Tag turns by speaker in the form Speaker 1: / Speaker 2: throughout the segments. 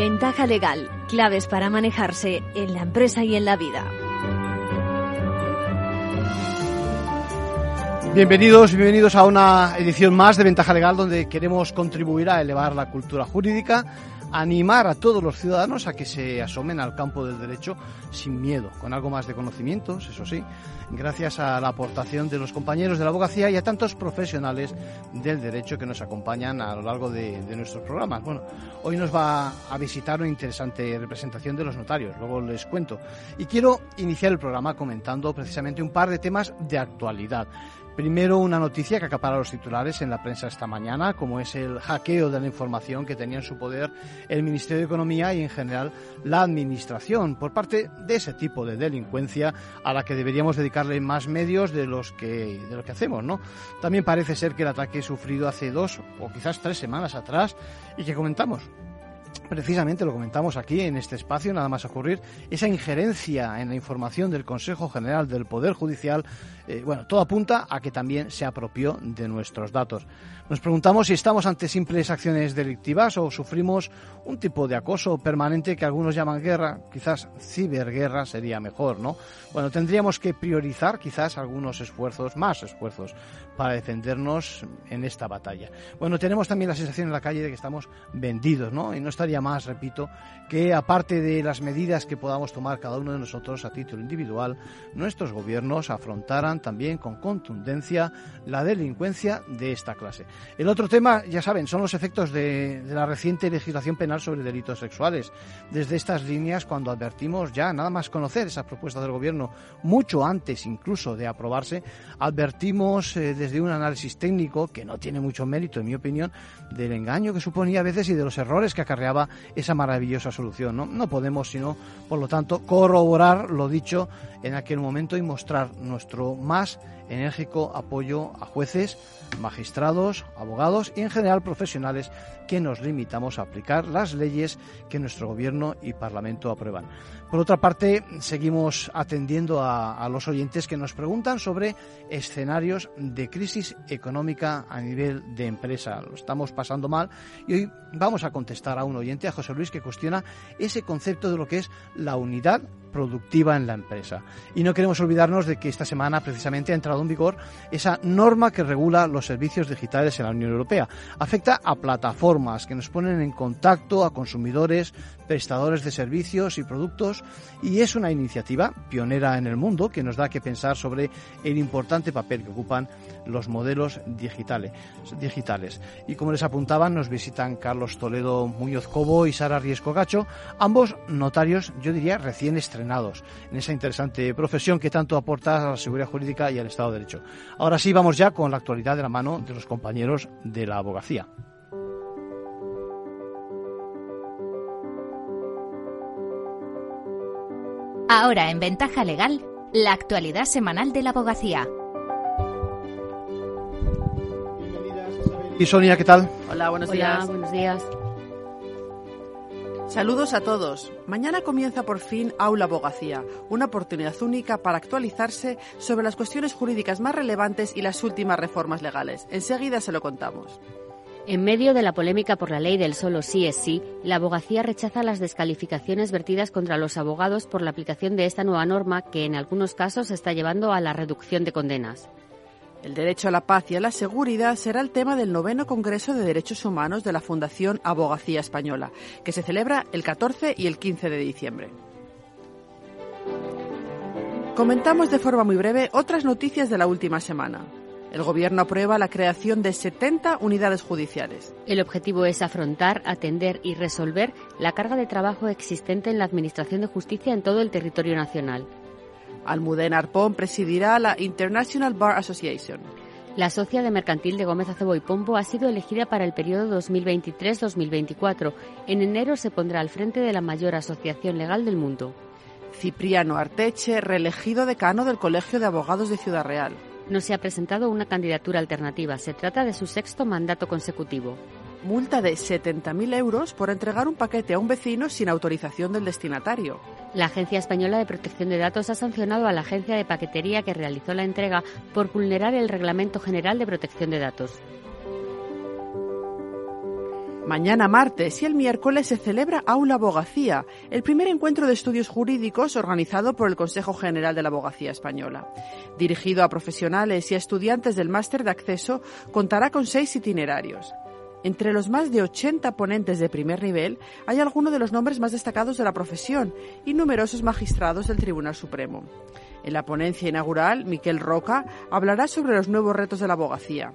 Speaker 1: Ventaja legal, claves para manejarse en la empresa y en la vida.
Speaker 2: Bienvenidos, bienvenidos a una edición más de Ventaja Legal donde queremos contribuir a elevar la cultura jurídica animar a todos los ciudadanos a que se asomen al campo del derecho sin miedo, con algo más de conocimientos, eso sí, gracias a la aportación de los compañeros de la abogacía y a tantos profesionales del derecho que nos acompañan a lo largo de, nuestros programas. Bueno, hoy nos va a visitar una interesante representación de los notarios, luego les cuento. Y quiero iniciar el programa comentando precisamente un par de temas de actualidad. Primero, una noticia que acapara los titulares en la prensa esta mañana, como es el hackeo de la información que tenía en su poder el Ministerio de Economía y, en general, la Administración por parte de ese tipo de delincuencia a la que deberíamos dedicarle más medios de los que, de lo que hacemos, ¿no? También parece ser que el ataque sufrido hace dos o quizás tres semanas atrás y que comentamos precisamente lo comentamos aquí en este espacio, nada más ocurrir, esa injerencia en la información del Consejo General del Poder Judicial, eh, bueno, todo apunta a que también se apropió de nuestros datos. Nos preguntamos si estamos ante simples acciones delictivas o sufrimos un tipo de acoso permanente que algunos llaman guerra, quizás ciberguerra sería mejor, ¿no? Bueno, tendríamos que priorizar quizás algunos esfuerzos, más esfuerzos, para defendernos en esta batalla. Bueno, tenemos también la sensación en la calle de que estamos vendidos, ¿no? Y no estaría más, repito, que aparte de las medidas que podamos tomar cada uno de nosotros a título individual, nuestros gobiernos afrontaran también con contundencia la delincuencia de esta clase. El otro tema, ya saben, son los efectos de, la reciente legislación penal sobre delitos sexuales. Desde estas líneas, cuando advertimos ya, nada más conocer esas propuestas del gobierno, mucho antes incluso de aprobarse, advertimos eh, desde un análisis técnico, que no tiene mucho mérito, en mi opinión, del engaño que suponía a veces y de los errores que acarreaba esa maravillosa solución. No, podemos, sino, por lo tanto, corroborar lo dicho en aquel momento y mostrar nuestro más enérgico apoyo a jueces, magistrados, abogados y en general profesionales que nos limitamos a aplicar las leyes que nuestro gobierno y parlamento aprueban. Por otra parte, seguimos atendiendo a, los oyentes que nos preguntan sobre escenarios de crisis económica a nivel de empresa. Lo estamos pasando mal y hoy vamos a contestar a un oyente, a José Luis, que cuestiona ese concepto de lo que es la unidad productiva en la empresa. Y no queremos olvidarnos de que esta semana precisamente ha entrado en vigor esa norma que regula los servicios digitales en la Unión Europea. Afecta a plataformas que nos ponen en contacto a consumidores, prestadores de servicios y productos y es una iniciativa pionera en el mundo que nos da que pensar sobre el importante papel que ocupan los modelos digitales. digitales. Y como les apuntaban, nos visitan Carlos Toledo Muñoz Cobo y Sara Riesco Gacho, ambos notarios, yo diría, recién estrenados en esa interesante profesión que tanto aporta a la seguridad jurídica y al Estado de Derecho. Ahora sí, vamos ya con la actualidad de la mano de los compañeros de la abogacía.
Speaker 1: Ahora en Ventaja Legal, la actualidad semanal de la abogacía.
Speaker 2: Y Sonia, ¿qué tal?
Speaker 3: Hola, buenos
Speaker 1: Hola, buenos días.
Speaker 3: Saludos a todos. Mañana comienza por fin Aula Abogacía, una oportunidad única para actualizarse sobre las cuestiones jurídicas más relevantes y las últimas reformas legales. Enseguida se lo contamos.
Speaker 4: En medio de la polémica por la ley del solo sí es sí, la abogacía rechaza las descalificaciones vertidas contra los abogados por la aplicación de esta nueva norma que en algunos casos está llevando a la reducción de condenas.
Speaker 3: El derecho a la paz y a la seguridad será el tema del noveno Congreso de Derechos Humanos de la Fundación Abogacía Española, que se celebra el 14 y el 15 de diciembre. Comentamos de forma muy breve otras noticias de la última semana. El Gobierno aprueba la creación de 70 unidades judiciales.
Speaker 4: El objetivo es afrontar, atender y resolver la carga de trabajo existente en la Administración de Justicia en todo el territorio nacional.
Speaker 3: Almudena Arpón presidirá la International Bar Association.
Speaker 4: La socia de mercantil de Gómez Acebo y Pombo ha sido elegida para el periodo 2023-2024. En enero se pondrá al frente de la mayor asociación legal del mundo.
Speaker 3: Cipriano Arteche, reelegido decano del Colegio de Abogados de Ciudad Real
Speaker 4: no se ha presentado una candidatura alternativa. Se trata de su sexto mandato consecutivo.
Speaker 3: Multa de 70.000 euros por entregar un paquete a un vecino sin autorización del destinatario.
Speaker 4: La Agencia Española de Protección de Datos ha sancionado a la agencia de paquetería que realizó la entrega por vulnerar el Reglamento General de Protección de Datos.
Speaker 3: Mañana martes y el miércoles se celebra Aula Abogacía, el primer encuentro de estudios jurídicos organizado por el Consejo General de la Abogacía Española. Dirigido a profesionales y a estudiantes del máster de acceso, contará con seis itinerarios. Entre los más de 80 ponentes de primer nivel hay algunos de los nombres más destacados de la profesión y numerosos magistrados del Tribunal Supremo. En la ponencia inaugural, Miquel Roca hablará sobre los nuevos retos de la abogacía.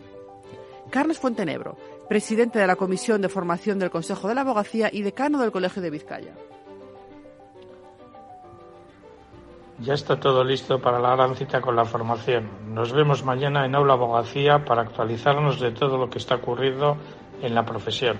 Speaker 3: Carlos Fuentenebro, presidente de la Comisión de Formación del Consejo de la Abogacía y decano del Colegio de Vizcaya.
Speaker 5: Ya está todo listo para la gran cita con la formación. Nos vemos mañana en Aula Abogacía para actualizarnos de todo lo que está ocurriendo en la profesión.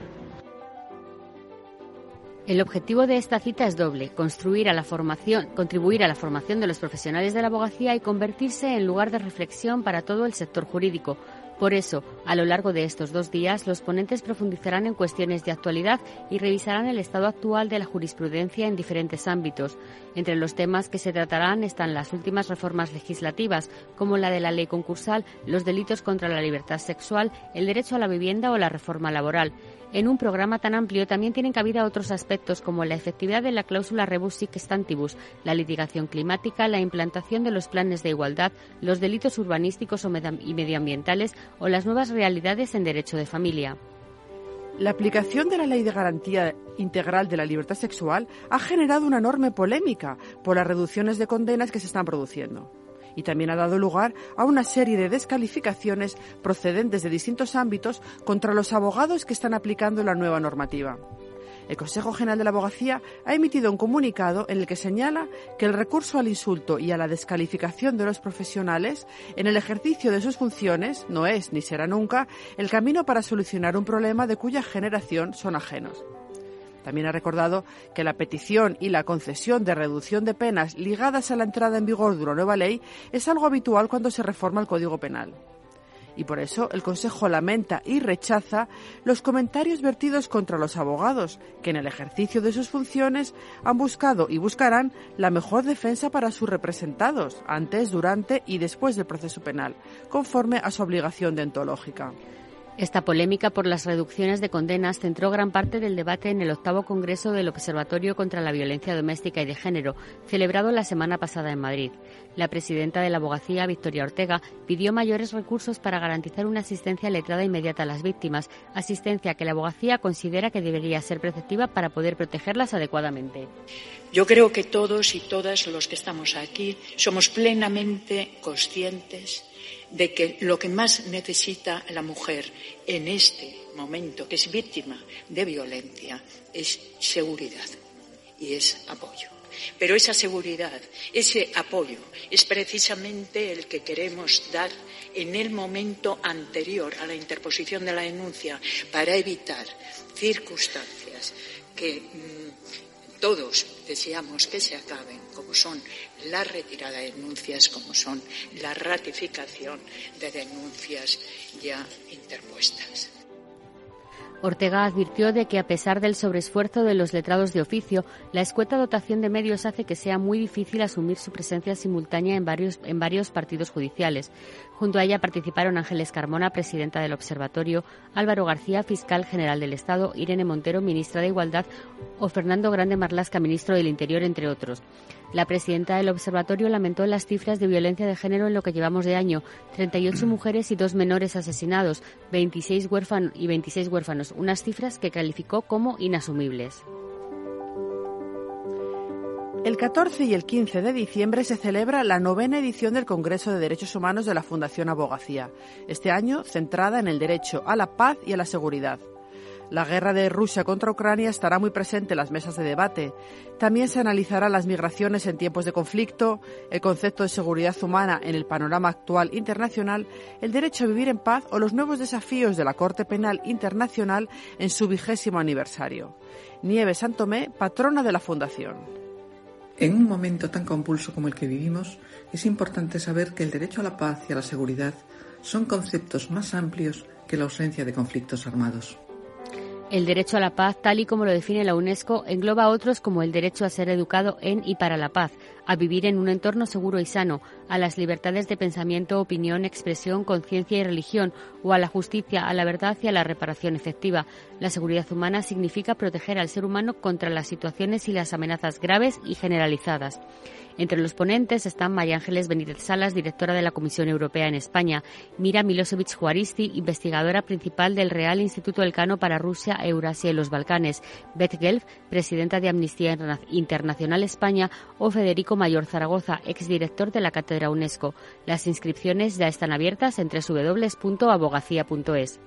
Speaker 4: El objetivo de esta cita es doble, construir a la formación, contribuir a la formación de los profesionales de la abogacía y convertirse en lugar de reflexión para todo el sector jurídico, por eso, a lo largo de estos dos días, los ponentes profundizarán en cuestiones de actualidad y revisarán el estado actual de la jurisprudencia en diferentes ámbitos. Entre los temas que se tratarán están las últimas reformas legislativas, como la de la ley concursal, los delitos contra la libertad sexual, el derecho a la vivienda o la reforma laboral. En un programa tan amplio también tienen cabida otros aspectos como la efectividad de la cláusula rebus sic stantibus, la litigación climática, la implantación de los planes de igualdad, los delitos urbanísticos y medioambientales o las nuevas realidades en derecho de familia.
Speaker 3: La aplicación de la Ley de Garantía Integral de la Libertad Sexual ha generado una enorme polémica por las reducciones de condenas que se están produciendo y también ha dado lugar a una serie de descalificaciones procedentes de distintos ámbitos contra los abogados que están aplicando la nueva normativa. El Consejo General de la Abogacía ha emitido un comunicado en el que señala que el recurso al insulto y a la descalificación de los profesionales en el ejercicio de sus funciones no es ni será nunca el camino para solucionar un problema de cuya generación son ajenos. También ha recordado que la petición y la concesión de reducción de penas ligadas a la entrada en vigor de una nueva ley es algo habitual cuando se reforma el Código Penal. Y por eso el Consejo lamenta y rechaza los comentarios vertidos contra los abogados, que en el ejercicio de sus funciones han buscado y buscarán la mejor defensa para sus representados, antes, durante y después del proceso penal, conforme a su obligación deontológica.
Speaker 4: Esta polémica por las reducciones de condenas centró gran parte del debate en el octavo Congreso del Observatorio contra la Violencia Doméstica y de Género, celebrado la semana pasada en Madrid. La presidenta de la abogacía, Victoria Ortega, pidió mayores recursos para garantizar una asistencia letrada inmediata a las víctimas, asistencia que la abogacía considera que debería ser preceptiva para poder protegerlas adecuadamente.
Speaker 6: Yo creo que todos y todas los que estamos aquí somos plenamente conscientes de que lo que más necesita la mujer en este momento, que es víctima de violencia, es seguridad y es apoyo. Pero esa seguridad, ese apoyo, es precisamente el que queremos dar en el momento anterior a la interposición de la denuncia para evitar circunstancias que mm, todos deseamos que se acaben, como son la retirada de denuncias, como son la ratificación de denuncias ya interpuestas.
Speaker 4: Ortega advirtió de que a pesar del sobreesfuerzo de los letrados de oficio, la escueta dotación de medios hace que sea muy difícil asumir su presencia simultánea en varios, en varios partidos judiciales. Junto a ella participaron Ángeles Carmona, presidenta del Observatorio, Álvaro García, fiscal general del Estado, Irene Montero, ministra de Igualdad, o Fernando Grande Marlasca, ministro del Interior, entre otros. La presidenta del observatorio lamentó las cifras de violencia de género en lo que llevamos de año. 38 mujeres y dos menores asesinados, 26 huérfanos y 26 huérfanos, unas cifras que calificó como inasumibles.
Speaker 3: El 14 y el 15 de diciembre se celebra la novena edición del Congreso de Derechos Humanos de la Fundación Abogacía, este año centrada en el derecho a la paz y a la seguridad. La guerra de Rusia contra Ucrania estará muy presente en las mesas de debate. También se analizarán las migraciones en tiempos de conflicto, el concepto de seguridad humana en el panorama actual internacional, el derecho a vivir en paz o los nuevos desafíos de la Corte Penal Internacional en su vigésimo aniversario. Nieves Santomé, patrona de la Fundación.
Speaker 7: En un momento tan compulso como el que vivimos, es importante saber que el derecho a la paz y a la seguridad son conceptos más amplios que la ausencia de conflictos armados.
Speaker 4: El derecho a la paz, tal y como lo define la UNESCO, engloba otros como el derecho a ser educado en y para la paz, a vivir en un entorno seguro y sano, a las libertades de pensamiento, opinión, expresión, conciencia y religión, o a la justicia, a la verdad y a la reparación efectiva. La seguridad humana significa proteger al ser humano contra las situaciones y las amenazas graves y generalizadas. Entre los ponentes están María Ángeles Benítez Salas, directora de la Comisión Europea en España, Mira Milosevic Juaristi, investigadora principal del Real Instituto Elcano para Rusia, Eurasia y los Balcanes, Beth Gelf, presidenta de Amnistía Internacional España, o Federico Mayor Zaragoza, exdirector de la Cátedra UNESCO. Las inscripciones ya están abiertas en www.abogacía.es.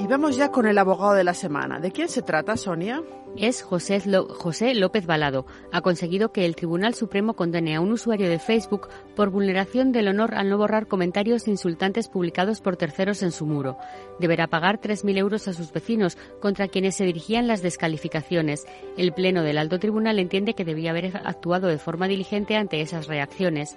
Speaker 3: Y vamos ya con el abogado de la semana. ¿De quién se trata, Sonia?
Speaker 4: Es José, José López Balado. Ha conseguido que el Tribunal Supremo condene a un usuario de Facebook por vulneración del honor al no borrar comentarios insultantes publicados por terceros en su muro. Deberá pagar 3.000 euros a sus vecinos, contra quienes se dirigían las descalificaciones. El Pleno del Alto Tribunal entiende que debía haber actuado de forma diligente ante esas reacciones.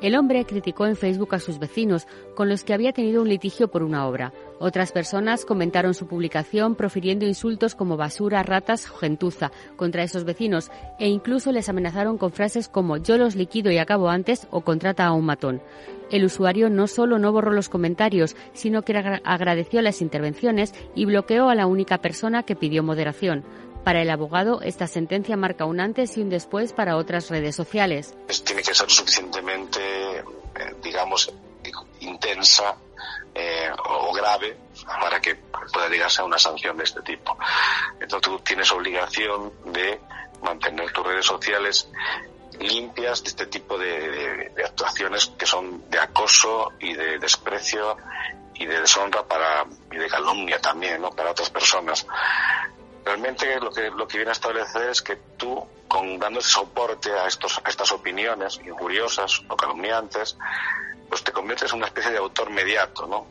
Speaker 4: El hombre criticó en Facebook a sus vecinos, con los que había tenido un litigio por una obra. Otras personas comentaron su publicación profiriendo insultos como basura, ratas gentuza contra esos vecinos e incluso les amenazaron con frases como yo los liquido y acabo antes o contrata a un matón. El usuario no solo no borró los comentarios, sino que agradeció las intervenciones y bloqueó a la única persona que pidió moderación. Para el abogado, esta sentencia marca un antes y un después para otras redes sociales.
Speaker 8: Tiene que ser suficientemente, eh, digamos, intensa eh, o grave para que pueda llegarse a una sanción de este tipo. Entonces tú tienes obligación de mantener tus redes sociales limpias de este tipo de, actuaciones que son de acoso y de desprecio y de deshonra para y de calumnia también, ¿no? Para otras personas. Realmente lo que, lo que viene a establecer es que tú, con dando soporte a, estos, a estas opiniones injuriosas o calumniantes, pues te conviertes en una especie de autor mediato, ¿no?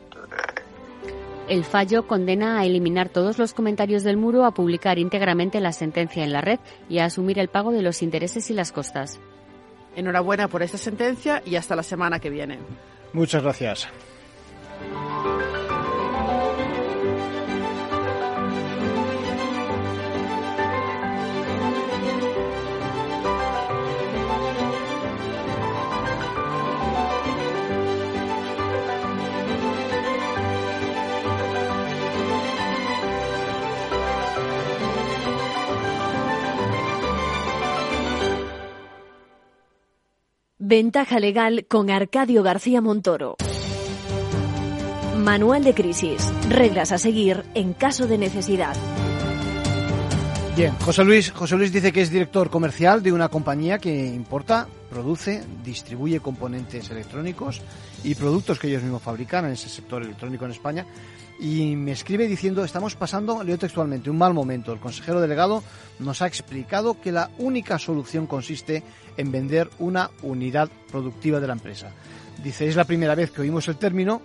Speaker 4: El fallo condena a eliminar todos los comentarios del muro, a publicar íntegramente la sentencia en la red y a asumir el pago de los intereses y las costas.
Speaker 3: Enhorabuena por esta sentencia y hasta la semana que viene.
Speaker 2: Muchas gracias.
Speaker 9: Ventaja legal con Arcadio García Montoro. Manual de crisis. Reglas a seguir en caso de necesidad.
Speaker 2: Bien, José Luis, José Luis dice que es director comercial de una compañía que importa, produce, distribuye componentes electrónicos y productos que ellos mismos fabrican en ese sector electrónico en España y me escribe diciendo estamos pasando, leo textualmente, un mal momento. El consejero delegado nos ha explicado que la única solución consiste en vender una unidad productiva de la empresa. Dice, es la primera vez que oímos el término.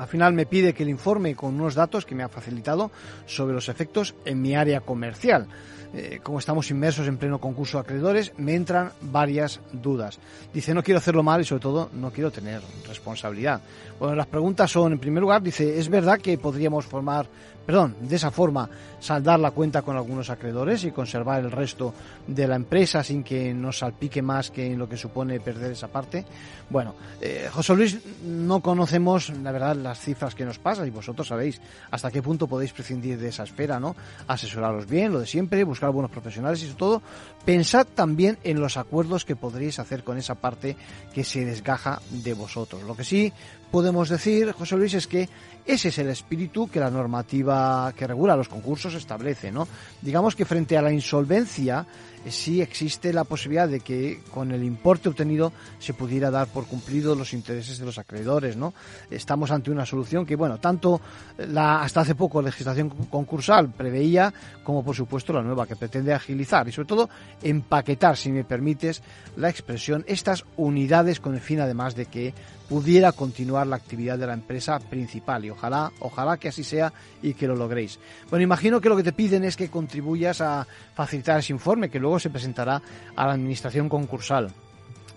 Speaker 2: Al final me pide que le informe con unos datos que me ha facilitado sobre los efectos en mi área comercial. Eh, como estamos inmersos en pleno concurso de acreedores, me entran varias dudas. Dice, no quiero hacerlo mal y sobre todo no quiero tener responsabilidad. Bueno, las preguntas son, en primer lugar, dice, ¿es verdad que podríamos formar perdón, de esa forma saldar la cuenta con algunos acreedores y conservar el resto de la empresa sin que nos salpique más que en lo que supone perder esa parte. Bueno, eh, José Luis, no conocemos la verdad las cifras que nos pasan y vosotros sabéis hasta qué punto podéis prescindir de esa espera, ¿no? Asesoraros bien, lo de siempre, buscar buenos profesionales y sobre todo pensad también en los acuerdos que podréis hacer con esa parte que se desgaja de vosotros. Lo que sí podemos decir, José Luis, es que ese es el espíritu que la normativa que regula los concursos establece, ¿no? Digamos que frente a la insolvencia eh, sí existe la posibilidad de que con el importe obtenido se pudiera dar por cumplido los intereses de los acreedores, ¿no? Estamos ante una solución que, bueno, tanto la hasta hace poco legislación concursal preveía como por supuesto la nueva que pretende agilizar y sobre todo empaquetar, si me permites la expresión, estas unidades con el fin además de que pudiera continuar la actividad de la empresa principal y ojalá, ojalá que así sea y que lo logréis. Bueno, imagino que lo que te piden es que contribuyas a facilitar ese informe que luego se presentará a la administración concursal.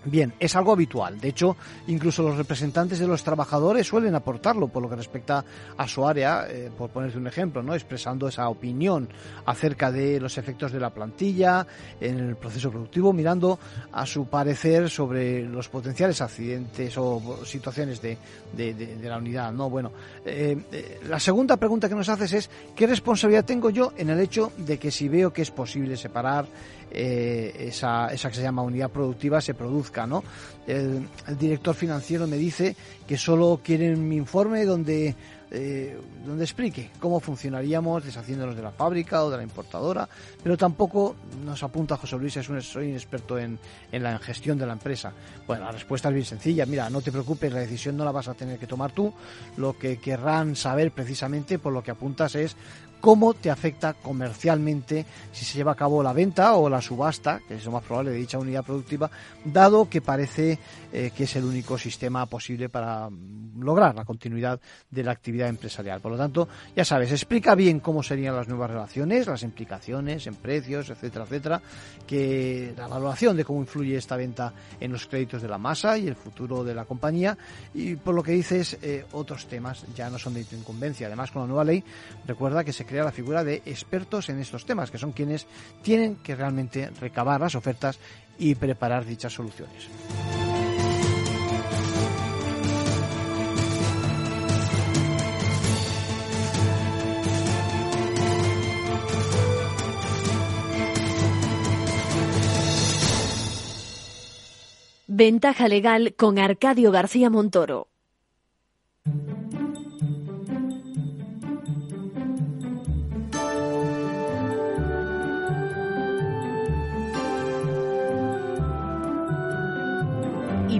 Speaker 2: Bien, es algo habitual. De hecho, incluso los representantes de los trabajadores suelen aportarlo por lo que respecta a su área, eh, por ponerte un ejemplo, ¿no? expresando esa opinión acerca de los efectos de la plantilla en el proceso productivo, mirando a su parecer sobre los potenciales accidentes o situaciones de, la unidad. ¿no? Bueno, eh, eh, la segunda pregunta que nos haces es ¿qué responsabilidad tengo yo en el hecho de que si veo que es posible separar eh, esa, esa que se llama unidad productiva se produzca, ¿no? El, director financiero me dice que solo quieren mi informe donde eh, donde explique cómo funcionaríamos deshaciéndonos de la fábrica o de la importadora, pero tampoco nos apunta José Luis, es un, soy un experto en, en la gestión de la empresa. Bueno, la respuesta es bien sencilla, mira, no te preocupes, la decisión no la vas a tener que tomar tú, lo que querrán saber precisamente por lo que apuntas es cómo te afecta comercialmente si se lleva a cabo la venta o la subasta, que es lo más probable de dicha unidad productiva, dado que parece eh, que es el único sistema posible para lograr la continuidad de la actividad empresarial. Por lo tanto, ya sabes, explica bien cómo serían las nuevas relaciones, las implicaciones en precios, etcétera, etcétera, que la evaluación de cómo influye esta venta en los créditos de la masa y el futuro de la compañía y por lo que dices eh, otros temas ya no son de incumbencia. Además, con la nueva ley, recuerda que se la figura de expertos en estos temas, que son quienes tienen que realmente recabar las ofertas y preparar dichas soluciones.
Speaker 9: Ventaja legal con Arcadio García Montoro.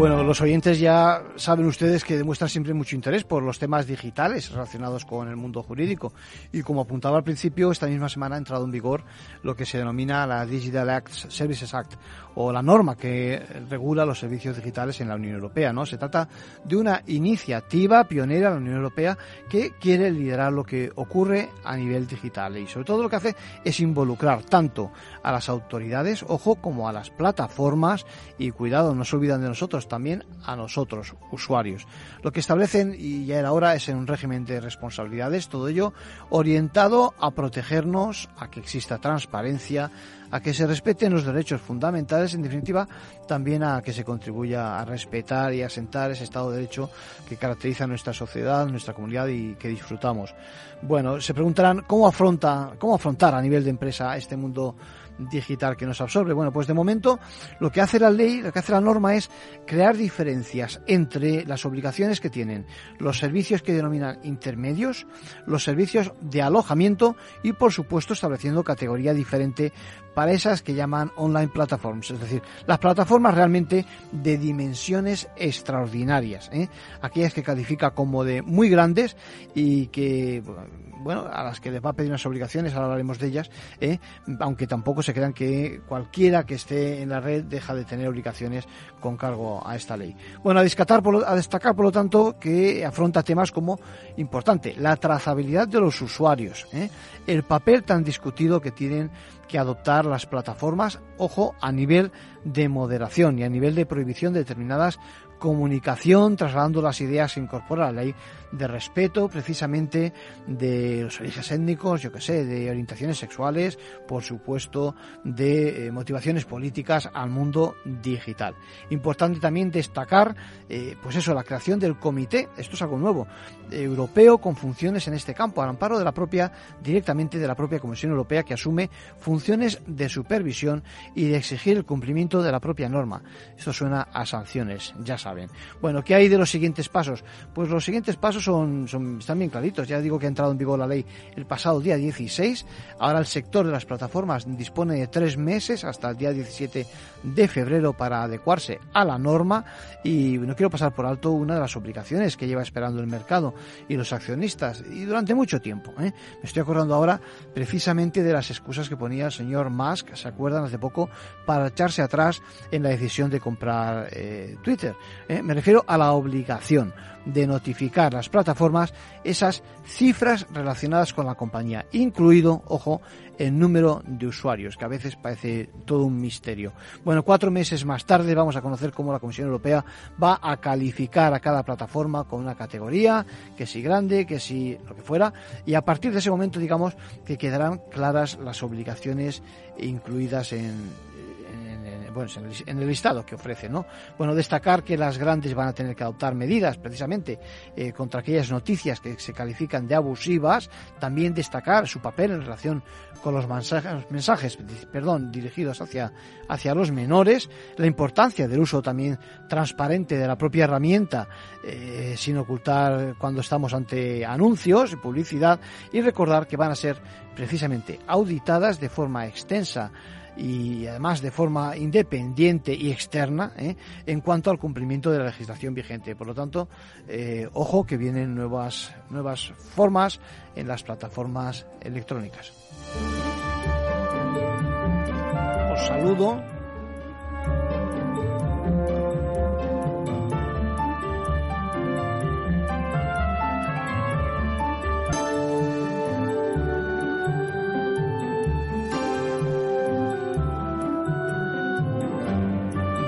Speaker 2: Bueno, los oyentes ya saben ustedes que demuestran siempre mucho interés por los temas digitales relacionados con el mundo jurídico. Y como apuntaba al principio, esta misma semana ha entrado en vigor lo que se denomina la Digital Acts Services Act, o la norma que regula los servicios digitales en la Unión Europea. ¿no? Se trata de una iniciativa pionera en la Unión Europea que quiere liderar lo que ocurre a nivel digital. Y sobre todo lo que hace es involucrar tanto a las autoridades, ojo, como a las plataformas y cuidado, no se olvidan de nosotros, también a nosotros, usuarios. Lo que establecen, y ya era hora, es en un régimen de responsabilidades, todo ello orientado a protegernos, a que exista transparencia, a que se respeten los derechos fundamentales, en definitiva, también a que se contribuya a respetar y a asentar ese Estado de Derecho que caracteriza nuestra sociedad, nuestra comunidad y que disfrutamos. Bueno, se preguntarán cómo afronta, cómo afrontar a nivel de empresa este mundo digital que nos absorbe. Bueno, pues de momento lo que hace la ley, lo que hace la norma es crear diferencias entre las obligaciones que tienen los servicios que denominan intermedios, los servicios de alojamiento y por supuesto estableciendo categoría diferente para esas que llaman online platforms, es decir, las plataformas realmente de dimensiones extraordinarias, ¿eh? aquellas que califica como de muy grandes y que, bueno, a las que les va a pedir unas obligaciones, ahora hablaremos de ellas, ¿eh? aunque tampoco se crean que cualquiera que esté en la red deja de tener obligaciones con cargo a esta ley. Bueno, a destacar por, a destacar, por lo tanto, que afronta temas como, importante, la trazabilidad de los usuarios, ¿eh? el papel tan discutido que tienen que adoptar las plataformas, ojo, a nivel de moderación y a nivel de prohibición de determinadas comunicación, trasladando las ideas se incorpora la ley de respeto precisamente de los orígenes étnicos, yo que sé, de orientaciones sexuales, por supuesto, de eh, motivaciones políticas al mundo digital. Importante también destacar, eh, pues eso, la creación del comité, esto es algo nuevo, europeo con funciones en este campo, al amparo de la propia, directamente de la propia Comisión Europea que asume funciones de supervisión y de exigir el cumplimiento de la propia norma. Esto suena a sanciones, ya saben. Bueno, ¿qué hay de los siguientes pasos? Pues los siguientes pasos son, están bien claritos. Ya digo que ha entrado en vigor la ley el pasado día 16. Ahora el sector de las plataformas dispone de tres meses hasta el día 17 de febrero para adecuarse a la norma. Y no quiero pasar por alto una de las obligaciones que lleva esperando el mercado y los accionistas y durante mucho tiempo. ¿eh? Me estoy acordando ahora precisamente de las excusas que ponía al señor Musk, ¿se acuerdan hace poco? Para echarse atrás en la decisión de comprar eh, Twitter. ¿eh? Me refiero a la obligación de notificar las plataformas esas cifras relacionadas con la compañía, incluido, ojo, el número de usuarios, que a veces parece todo un misterio. Bueno, cuatro meses más tarde vamos a conocer cómo la Comisión Europea va a calificar a cada plataforma con una categoría, que si grande, que si lo que fuera, y a partir de ese momento, digamos, que quedarán claras las obligaciones incluidas en, bueno, en el listado que ofrece, ¿no? Bueno, destacar que las grandes van a tener que adoptar medidas precisamente eh, contra aquellas noticias que se califican de abusivas, también destacar su papel en relación con los mensajes, mensajes perdón, dirigidos hacia, hacia los menores, la importancia del uso también transparente de la propia herramienta, eh, sin ocultar cuando estamos ante anuncios y publicidad, y recordar que van a ser precisamente auditadas de forma extensa y además de forma independiente y externa ¿eh? en cuanto al cumplimiento de la legislación vigente. Por lo tanto, eh, ojo que vienen nuevas, nuevas formas en las plataformas electrónicas. Os saludo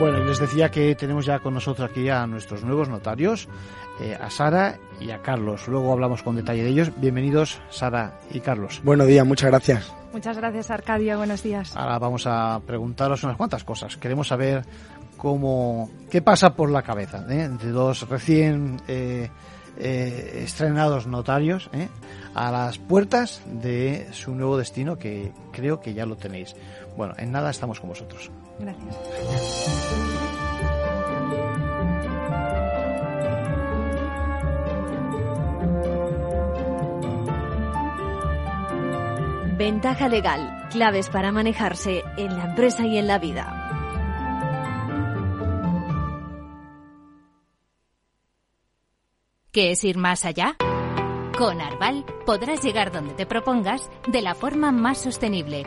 Speaker 2: Bueno, les decía que tenemos ya con nosotros aquí a nuestros nuevos notarios, eh, a Sara y a Carlos. Luego hablamos con detalle de ellos. Bienvenidos, Sara y Carlos.
Speaker 10: Buenos días, muchas gracias.
Speaker 11: Muchas gracias, Arcadia. Buenos días.
Speaker 2: Ahora vamos a preguntaros unas cuantas cosas. Queremos saber cómo, qué pasa por la cabeza ¿eh? de dos recién eh, estrenados notarios a las puertas de su nuevo destino, que creo que ya lo tenéis. Bueno, en nada estamos con vosotros.
Speaker 11: Gracias.
Speaker 9: Ventaja legal, claves para manejarse en la empresa y en la vida.
Speaker 1: ¿Qué es ir más allá? Con Arval podrás llegar donde te propongas de la forma más sostenible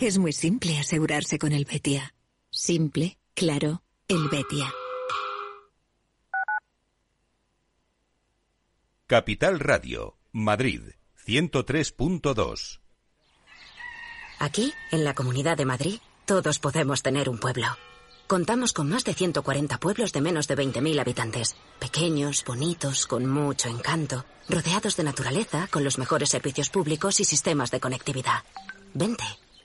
Speaker 12: Es muy simple asegurarse con el Betia. Simple, claro, el Betia.
Speaker 13: Capital Radio, Madrid, 103.2.
Speaker 14: Aquí, en la Comunidad de Madrid, todos podemos tener un pueblo. Contamos con más de 140 pueblos de menos de 20.000 habitantes. Pequeños, bonitos, con mucho encanto, rodeados de naturaleza, con los mejores servicios públicos y sistemas de conectividad. Vente.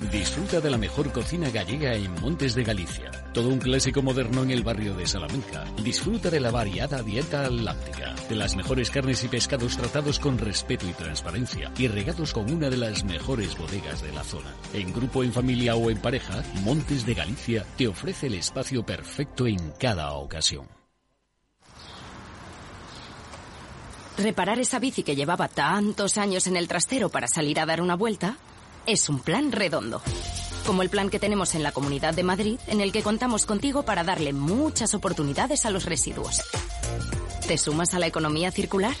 Speaker 15: Disfruta de la mejor cocina gallega en Montes de Galicia. Todo un clásico moderno en el barrio de Salamanca. Disfruta de la variada dieta atlántica, de las mejores carnes y pescados tratados con respeto y transparencia y regados con una de las mejores bodegas de la zona. En grupo, en familia o en pareja, Montes de Galicia te ofrece el espacio perfecto en cada ocasión.
Speaker 16: Reparar esa bici que llevaba tantos años en el trastero para salir a dar una vuelta es un plan redondo. Como el plan que tenemos en la Comunidad de Madrid, en el que contamos contigo para darle muchas oportunidades a los residuos. ¿Te sumas a la economía circular?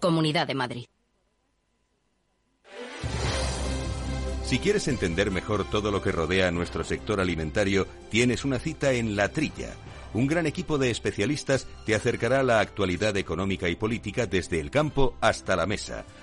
Speaker 16: Comunidad de Madrid.
Speaker 13: Si quieres entender mejor todo lo que rodea a nuestro sector alimentario, tienes una cita en La Trilla. Un gran equipo de especialistas te acercará a la actualidad económica y política desde el campo hasta la mesa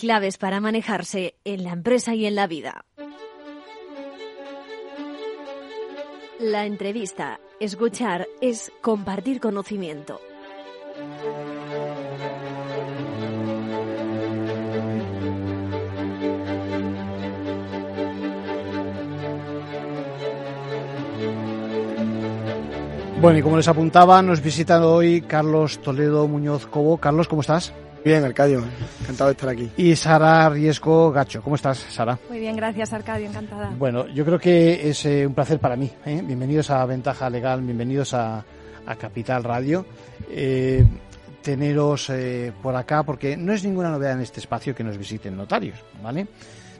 Speaker 9: claves para manejarse en la empresa y en la vida. La entrevista, escuchar, es compartir conocimiento.
Speaker 2: Bueno, y como les apuntaba, nos visita hoy Carlos Toledo Muñoz Cobo. Carlos, ¿cómo estás?
Speaker 10: Bien, Arcadio, encantado de estar aquí.
Speaker 2: Y Sara Riesco Gacho, ¿cómo estás, Sara?
Speaker 11: Muy bien, gracias, Arcadio, encantada.
Speaker 2: Bueno, yo creo que es eh, un placer para mí. ¿eh? Bienvenidos a Ventaja Legal, bienvenidos a, a Capital Radio. Eh, teneros eh, por acá, porque no es ninguna novedad en este espacio que nos visiten notarios, ¿vale?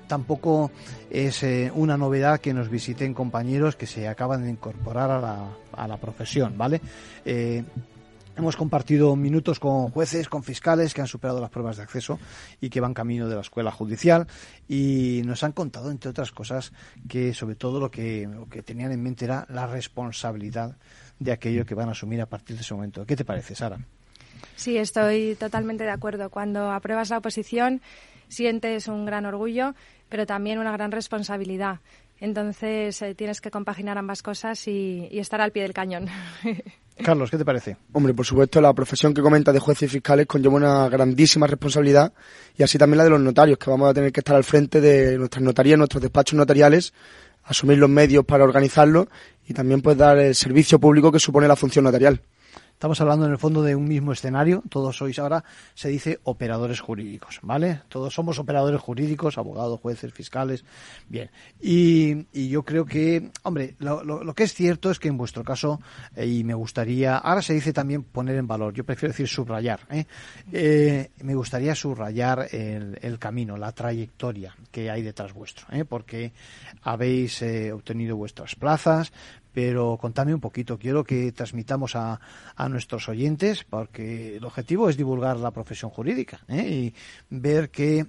Speaker 2: Tampoco es eh, una novedad que nos visiten compañeros que se acaban de incorporar a la, a la profesión, ¿vale? Eh, Hemos compartido minutos con jueces, con fiscales que han superado las pruebas de acceso y que van camino de la escuela judicial y nos han contado, entre otras cosas, que sobre todo lo que, tenían en mente era la responsabilidad de aquello que van a asumir a partir de ese momento. ¿Qué te parece, Sara?
Speaker 11: Sí, estoy totalmente de acuerdo. Cuando apruebas la oposición sientes un gran orgullo, pero también una gran responsabilidad. Entonces eh, tienes que compaginar ambas cosas y, y estar al pie del cañón.
Speaker 2: Carlos, ¿qué te parece?
Speaker 10: Hombre, por supuesto, la profesión que comenta de jueces y fiscales conlleva una grandísima responsabilidad y así también la de los notarios, que vamos a tener que estar al frente de nuestras notarías, nuestros despachos notariales, asumir los medios para organizarlo y también pues dar el servicio público que supone la función notarial.
Speaker 2: Estamos hablando en el fondo de un mismo escenario. Todos sois ahora, se dice, operadores jurídicos, ¿vale? Todos somos operadores jurídicos, abogados, jueces, fiscales. Bien. Y, yo creo que, hombre, lo, lo, lo, que es cierto es que en vuestro caso, eh, y me gustaría, ahora se dice también poner en valor, yo prefiero decir subrayar, ¿eh? Eh, me gustaría subrayar el, el, camino, la trayectoria que hay detrás vuestro, ¿eh? porque habéis eh, obtenido vuestras plazas, pero contame un poquito. Quiero que transmitamos a, a, nuestros oyentes, porque el objetivo es divulgar la profesión jurídica ¿eh? y ver que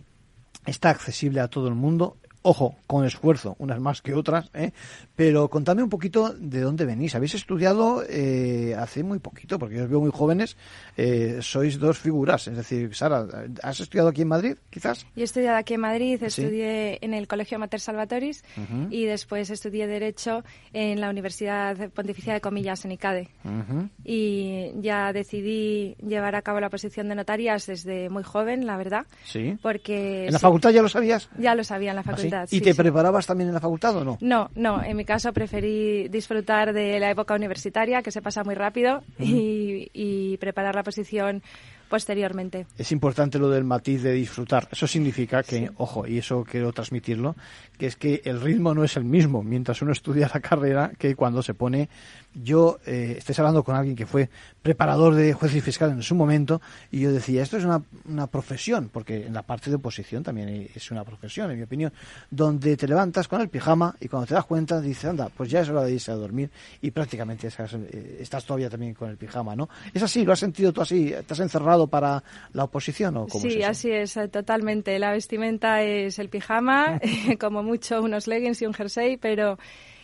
Speaker 2: está accesible a todo el mundo. Ojo, con esfuerzo, unas más que otras, ¿eh? pero contame un poquito de dónde venís. Habéis estudiado eh, hace muy poquito, porque yo os veo muy jóvenes, eh, sois dos figuras. Es decir, Sara, ¿has estudiado aquí en Madrid, quizás?
Speaker 11: Yo he estudiado aquí en Madrid, estudié ¿Sí? en el Colegio Mater Salvatoris uh -huh. y después estudié Derecho en la Universidad Pontificia de Comillas, en ICADE. Uh -huh. Y ya decidí llevar a cabo la posición de notarias desde muy joven, la verdad.
Speaker 2: Sí.
Speaker 11: Porque,
Speaker 2: ¿En la facultad ya lo sabías?
Speaker 11: Ya lo sabía en la facultad.
Speaker 2: ¿Ah, ¿Y sí, te sí. preparabas también en la facultad o no?
Speaker 11: No, no. En mi caso preferí disfrutar de la época universitaria, que se pasa muy rápido, uh -huh. y, y preparar la posición posteriormente.
Speaker 2: Es importante lo del matiz de disfrutar. Eso significa que, sí. ojo, y eso quiero transmitirlo, que es que el ritmo no es el mismo mientras uno estudia la carrera que cuando se pone. Yo eh, estés hablando con alguien que fue preparador de juez y fiscal en su momento y yo decía, esto es una, una profesión, porque en la parte de oposición también es una profesión, en mi opinión, donde te levantas con el pijama y cuando te das cuenta dices, anda, pues ya es hora de irse a dormir y prácticamente estás, eh, estás todavía también con el pijama, ¿no? ¿Es así? ¿Lo has sentido tú así? ¿Te has encerrado para la oposición o cómo
Speaker 11: Sí,
Speaker 2: es
Speaker 11: así es, eh, totalmente. La vestimenta es el pijama, como mucho unos leggings y un jersey, pero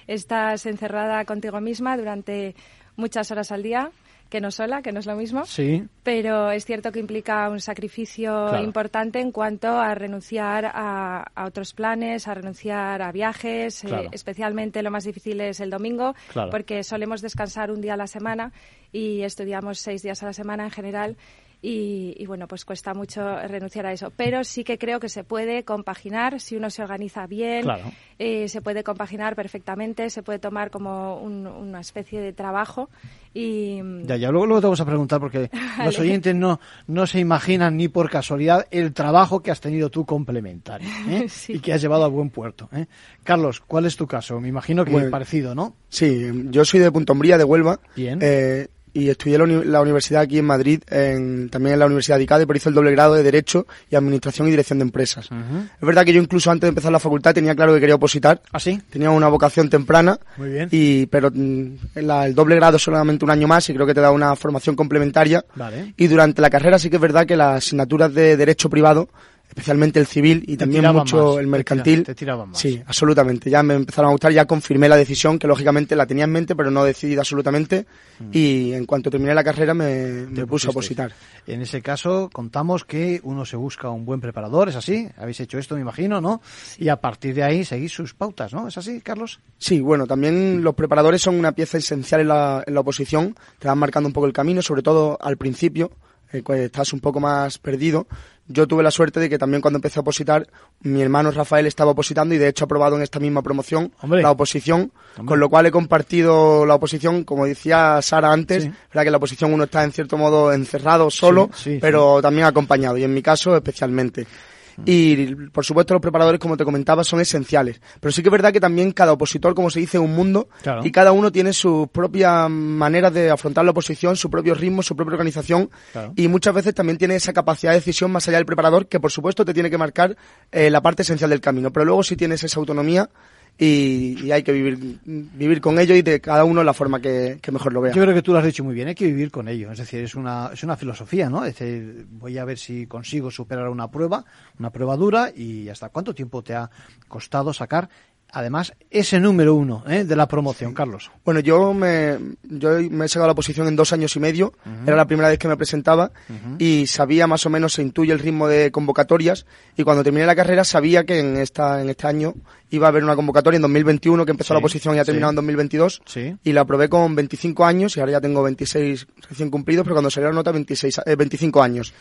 Speaker 11: estás encerrada contigo misma durante muchas horas al día que no sola, que no es lo mismo.
Speaker 2: Sí.
Speaker 11: Pero es cierto que implica un sacrificio claro. importante en cuanto a renunciar a, a, otros planes, a renunciar a viajes.
Speaker 2: Claro.
Speaker 11: Eh, especialmente lo más difícil es el domingo,
Speaker 2: claro.
Speaker 11: porque solemos descansar un día a la semana y estudiamos seis días a la semana en general. Y, y, bueno, pues cuesta mucho renunciar a eso. Pero sí que creo que se puede compaginar si uno se organiza bien,
Speaker 2: claro.
Speaker 11: eh, se puede compaginar perfectamente, se puede tomar como un, una especie de trabajo. Y...
Speaker 2: Ya, ya, luego, luego te vamos a preguntar porque vale. los oyentes no, no se imaginan ni por casualidad el trabajo que has tenido tú complementario ¿eh? sí. y que has llevado a buen puerto. ¿eh? Carlos, ¿cuál es tu caso? Me imagino que bueno, parecido, ¿no?
Speaker 10: Sí, yo soy de Punto Umbría, de Huelva.
Speaker 2: Bien.
Speaker 10: Y estudié la, la universidad aquí en Madrid, en, también en la Universidad de Icade, pero hice el doble grado de Derecho y Administración y Dirección de Empresas. Es verdad que yo incluso antes de empezar la facultad tenía claro que quería opositar.
Speaker 2: ¿Ah, sí?
Speaker 10: Tenía una vocación temprana.
Speaker 2: Muy bien.
Speaker 10: Y, pero mm, la- el doble grado solamente un año más y creo que te da una formación complementaria.
Speaker 2: Vale.
Speaker 10: Y durante la carrera sí que es verdad que las asignaturas de Derecho Privado, especialmente el civil y también mucho
Speaker 2: más,
Speaker 10: el mercantil.
Speaker 2: te tiraban más.
Speaker 10: Sí, absolutamente. Ya me empezaron a gustar, ya confirmé la decisión que lógicamente la tenía en mente, pero no decidida absolutamente. Y en cuanto terminé la carrera me, me puse a opositar.
Speaker 2: En ese caso, contamos que uno se busca un buen preparador, ¿es así? Habéis hecho esto, me imagino, ¿no? Y a partir de ahí seguís sus pautas, ¿no? ¿Es así, Carlos?
Speaker 10: Sí, bueno, también los preparadores son una pieza esencial en la, en la oposición, te van marcando un poco el camino, sobre todo al principio, eh, cuando estás un poco más perdido. Yo tuve la suerte de que también cuando empecé a opositar, mi hermano Rafael estaba opositando y de hecho ha aprobado en esta misma promoción
Speaker 2: Hombre.
Speaker 10: la oposición,
Speaker 2: Hombre.
Speaker 10: con lo cual he compartido la oposición, como decía Sara antes, verdad que la oposición uno está en cierto modo encerrado, solo,
Speaker 2: Sí, sí,
Speaker 10: pero también acompañado, y en mi caso especialmente. Y por supuesto los preparadores, como te comentaba, son esenciales. Pero sí que es verdad que también cada opositor, como se dice, es un mundo
Speaker 2: Claro.
Speaker 10: y cada uno tiene sus propias maneras de afrontar la oposición, su propio ritmo, su propia organización
Speaker 2: Claro.
Speaker 10: y muchas veces también tiene esa capacidad de decisión más allá del preparador que por supuesto te tiene que marcar eh, la parte esencial del camino. Pero luego sí tienes esa autonomía y, y hay que vivir, vivir con ello y de cada uno la forma que, mejor lo vea.
Speaker 2: Yo creo que tú lo has dicho muy bien, hay que vivir con ello. Es decir, es una, es una filosofía, ¿no? Es decir, voy a ver si consigo superar una prueba, una prueba dura, y hasta cuánto tiempo te ha costado sacar, además, ese número uno ¿eh? de la promoción, Carlos.
Speaker 10: Bueno, yo me, yo me he sacado la posición en dos años y medio. Era la primera vez que me presentaba y sabía más o menos, se intuye el ritmo de convocatorias. Y cuando terminé la carrera sabía que en, esta, en este año iba a haber una convocatoria en 2021 que empezó
Speaker 2: Sí,
Speaker 10: la oposición y ha terminado
Speaker 2: sí.
Speaker 10: en 2022.
Speaker 2: Sí.
Speaker 10: Y la aprobé con 25 años y ahora ya tengo 26 recién cumplidos, pero cuando salió la nota 26, eh, 25 años.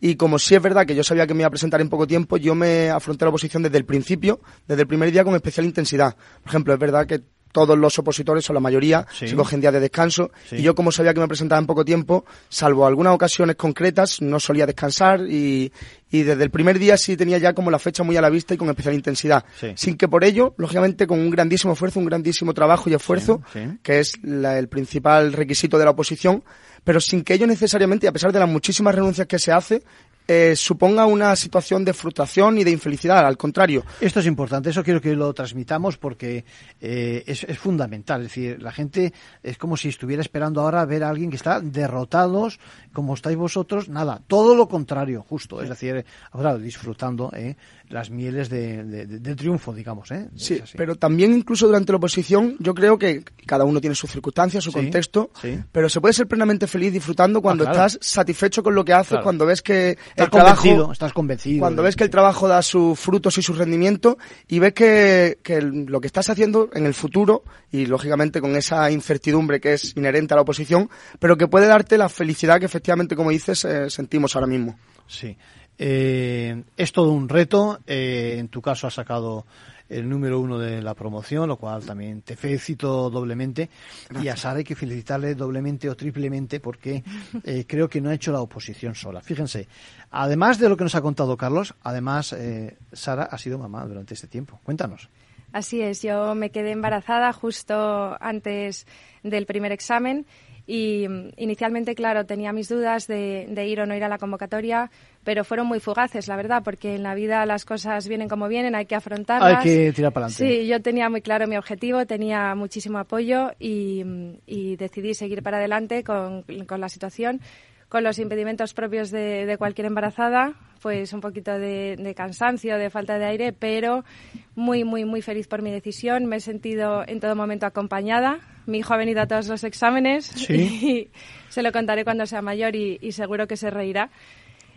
Speaker 10: Y como sí es verdad que yo sabía que me iba a presentar en poco tiempo, yo me afronté la oposición desde el principio, desde el primer día con especial intensidad. Por ejemplo, es verdad que todos los opositores, o la mayoría,
Speaker 2: Sí.
Speaker 10: se cogen días de descanso.
Speaker 2: Sí.
Speaker 10: Y yo, como sabía que me presentaba en poco tiempo, salvo algunas ocasiones concretas, no solía descansar y, y desde el primer día sí tenía ya como la fecha muy a la vista y con especial intensidad.
Speaker 2: Sí.
Speaker 10: Sin que por ello, lógicamente, con un grandísimo esfuerzo, un grandísimo trabajo y esfuerzo,
Speaker 2: Sí, sí.
Speaker 10: que es la- el principal requisito de la oposición, pero sin que ello necesariamente, y a pesar de las muchísimas renuncias que se hace, eh, suponga una situación de frustración y de infelicidad. Al contrario,
Speaker 2: Esto es importante, eso quiero que lo transmitamos porque eh, es, es fundamental. Es decir, la gente es como si estuviera esperando ahora ver a alguien que está derrotados, como estáis vosotros. Nada, todo lo contrario, justo. Es decir, ahora disfrutando eh, las mieles de, de- de- del triunfo, digamos. ¿eh?
Speaker 10: Sí, pero también incluso durante la oposición yo creo que cada uno tiene sus circunstancias, su
Speaker 2: Sí,
Speaker 10: contexto,
Speaker 2: sí.
Speaker 10: pero se puede ser plenamente feliz disfrutando cuando
Speaker 2: Ah, claro.
Speaker 10: estás satisfecho con lo que haces,
Speaker 2: Claro.
Speaker 10: cuando ves que
Speaker 2: Estás
Speaker 10: el trabajo
Speaker 2: convencido, estás convencido.
Speaker 10: cuando ves que el trabajo da sus frutos y su rendimiento y ves que, que lo que estás haciendo en el futuro y lógicamente con esa incertidumbre que es inherente a la oposición, pero que puede darte la felicidad que efectivamente, como dices, eh, sentimos ahora mismo.
Speaker 2: Sí. Eh, es todo un reto. eh, en tu caso has sacado el número uno de la promoción, lo cual también te felicito doblemente. Y a Sara hay que felicitarle doblemente o triplemente porque eh, creo que no ha hecho la oposición sola. Fíjense, además de lo que nos ha contado Carlos, además eh, Sara ha sido mamá durante este tiempo. Cuéntanos.
Speaker 11: Así es, yo me quedé embarazada justo antes del primer examen y mm, inicialmente, claro, tenía mis dudas de, de ir o no ir a la convocatoria, pero fueron muy fugaces, la verdad, porque en la vida las cosas vienen como vienen, hay que afrontarlas.
Speaker 2: Hay que tirar para adelante.
Speaker 11: Sí, yo tenía muy claro mi objetivo, tenía muchísimo apoyo y, mm, y decidí seguir para adelante con, con la situación, con los impedimentos propios de, de cualquier embarazada, pues un poquito de, de cansancio, de falta de aire, pero muy, muy, muy feliz por mi decisión. Me he sentido en todo momento acompañada. Mi hijo ha venido a todos los exámenes
Speaker 2: Sí.
Speaker 11: y se lo contaré cuando sea mayor y, y seguro que se reirá.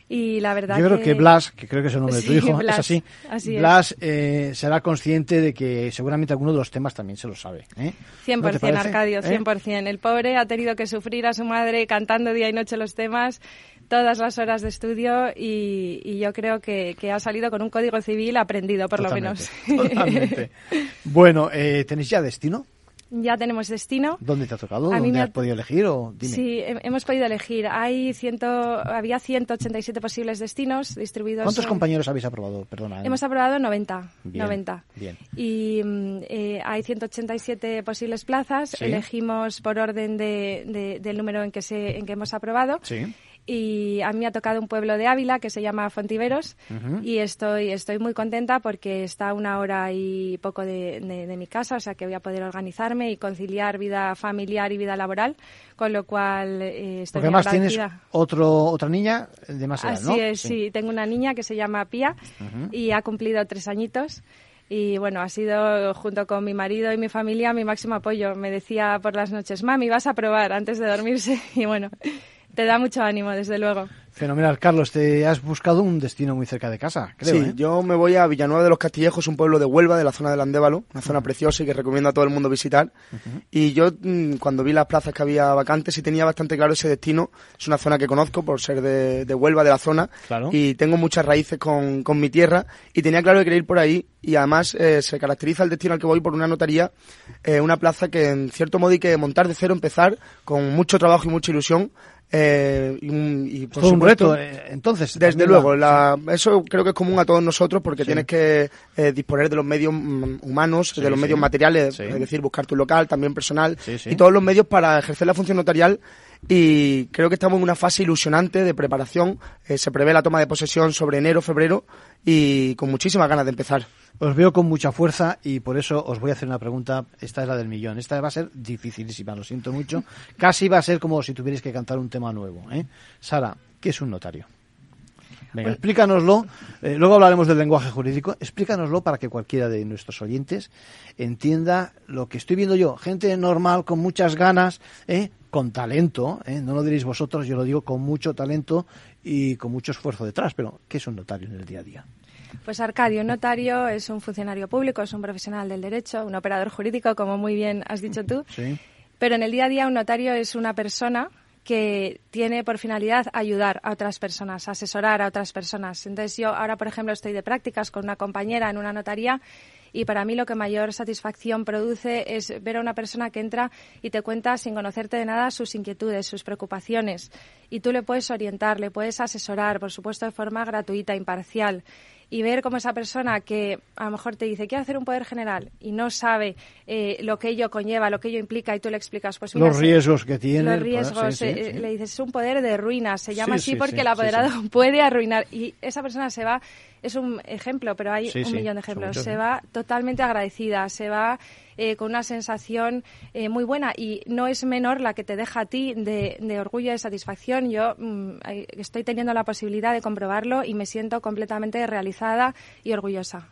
Speaker 11: Y la verdad
Speaker 2: Yo creo que Blas, que creo que es el nombre de tu
Speaker 11: Sí,
Speaker 2: hijo,
Speaker 11: Blas,
Speaker 2: es así.
Speaker 11: así es.
Speaker 2: Blas eh, será consciente de que seguramente alguno de los temas también se lo sabe. ¿eh? ¿No te
Speaker 11: 100%
Speaker 2: parece?
Speaker 11: Arcadio,
Speaker 2: ¿Eh?
Speaker 11: 100%. El pobre ha tenido que sufrir a su madre cantando día y noche los temas, todas las horas de estudio y, y yo creo que, que ha salido con un código civil aprendido, por
Speaker 2: Totalmente,
Speaker 11: lo menos.
Speaker 2: totalmente. Bueno, eh, ¿tenéis ya destino?
Speaker 11: Ya tenemos destino.
Speaker 2: ¿Dónde te ha tocado? ¿Dónde has podido elegir? O
Speaker 11: Sí, hemos podido elegir. Hay ciento, había 187 posibles destinos distribuidos.
Speaker 2: ¿Cuántos compañeros habéis aprobado? Perdona.
Speaker 11: ¿eh? Hemos aprobado 90.
Speaker 2: Bien,
Speaker 11: 90.
Speaker 2: Bien.
Speaker 11: Y mm, eh, hay 187 posibles plazas. Elegimos por orden de, del número en que, se, en que hemos aprobado.
Speaker 2: Sí
Speaker 11: y a mí me ha tocado un pueblo de Ávila que se llama Fontiveros y estoy, estoy muy contenta porque está a una hora y poco de, mi casa, o sea que voy a poder organizarme y conciliar vida familiar y vida laboral, con lo cual eh, estoy
Speaker 2: Porque además tienes otro, otra niña de más edad,
Speaker 11: Así es, sí. tengo una niña que se llama Pía y ha cumplido tres añitos y bueno, ha sido junto con mi marido y mi familia mi máximo apoyo. Me decía por las noches, mami, vas a probar antes de dormirse y bueno, te da mucho ánimo, desde luego.
Speaker 2: Fenomenal. Carlos, te has buscado un destino muy cerca de casa, creo.
Speaker 10: Sí,
Speaker 2: ¿eh?
Speaker 10: yo me voy a Villanueva de los Castillejos, un pueblo de Huelva, de la zona del Andévalo, una zona preciosa y que recomiendo a todo el mundo visitar. Y yo, mm, cuando vi las plazas que había vacantes, sí tenía bastante claro ese destino. Es una zona que conozco por ser de, Huelva, de la zona. Y tengo muchas raíces con, con, mi tierra. Y tenía claro que quería ir por ahí. Y además eh, se caracteriza el destino al que voy por una notaría, eh, una plaza que en cierto modo hay que montar de cero, empezar con mucho trabajo y mucha ilusión eh, y,
Speaker 2: por un reto, eh, entonces.
Speaker 10: Desde luego, la, eso creo que es común a todos nosotros porque tienes que eh, disponer de los medios mm, humanos, de los medios materiales, es decir, buscar tu local, también personal, y todos los medios para ejercer la función notarial. Y creo que estamos en una fase ilusionante de preparación. Eh, se prevé la toma de posesión sobre enero, febrero y con muchísimas ganas de empezar.
Speaker 2: Os veo con mucha fuerza y por eso os voy a hacer una pregunta. Esta es la del millón. Esta va a ser dificilísima, lo siento mucho. Casi va a ser como si tuvierais que cantar un tema nuevo. ¿eh? Sara, ¿qué es un notario? Venga, explícanoslo. Eh, luego hablaremos del lenguaje jurídico. Explícanoslo para que cualquiera de nuestros oyentes entienda lo que estoy viendo yo. Gente normal, con muchas ganas, ¿eh? con talento. ¿eh? No lo diréis vosotros, yo lo digo con mucho talento y con mucho esfuerzo detrás. Pero, ¿qué es un notario en el día a día?
Speaker 11: Pues Arcadio, un notario es un funcionario público, es un profesional del derecho, un operador jurídico, como muy bien has dicho tú.
Speaker 2: Sí.
Speaker 11: Pero en el día a día un notario es una persona que tiene por finalidad ayudar a otras personas, asesorar a otras personas. Entonces yo ahora, por ejemplo, estoy de prácticas con una compañera en una notaría y para mí lo que mayor satisfacción produce es ver a una persona que entra y te cuenta sin conocerte de nada sus inquietudes, sus preocupaciones y tú le puedes orientar, le puedes asesorar, por supuesto de forma gratuita, imparcial y ver cómo esa persona que a lo mejor te dice quiero hacer un poder general y no sabe eh, lo que ello conlleva, lo que ello implica y tú le explicas pues
Speaker 2: los riesgos que tiene
Speaker 11: los riesgos eh, le dices es un poder de ruina se llama así porque el apoderado puede arruinar y esa persona se va es un ejemplo pero hay un millón de ejemplos se va totalmente agradecida se va eh, con una sensación eh, muy buena y no es menor la que te deja a ti de, de orgullo, de satisfacción. Yo mm, estoy teniendo la posibilidad de comprobarlo y me siento completamente realizada y orgullosa.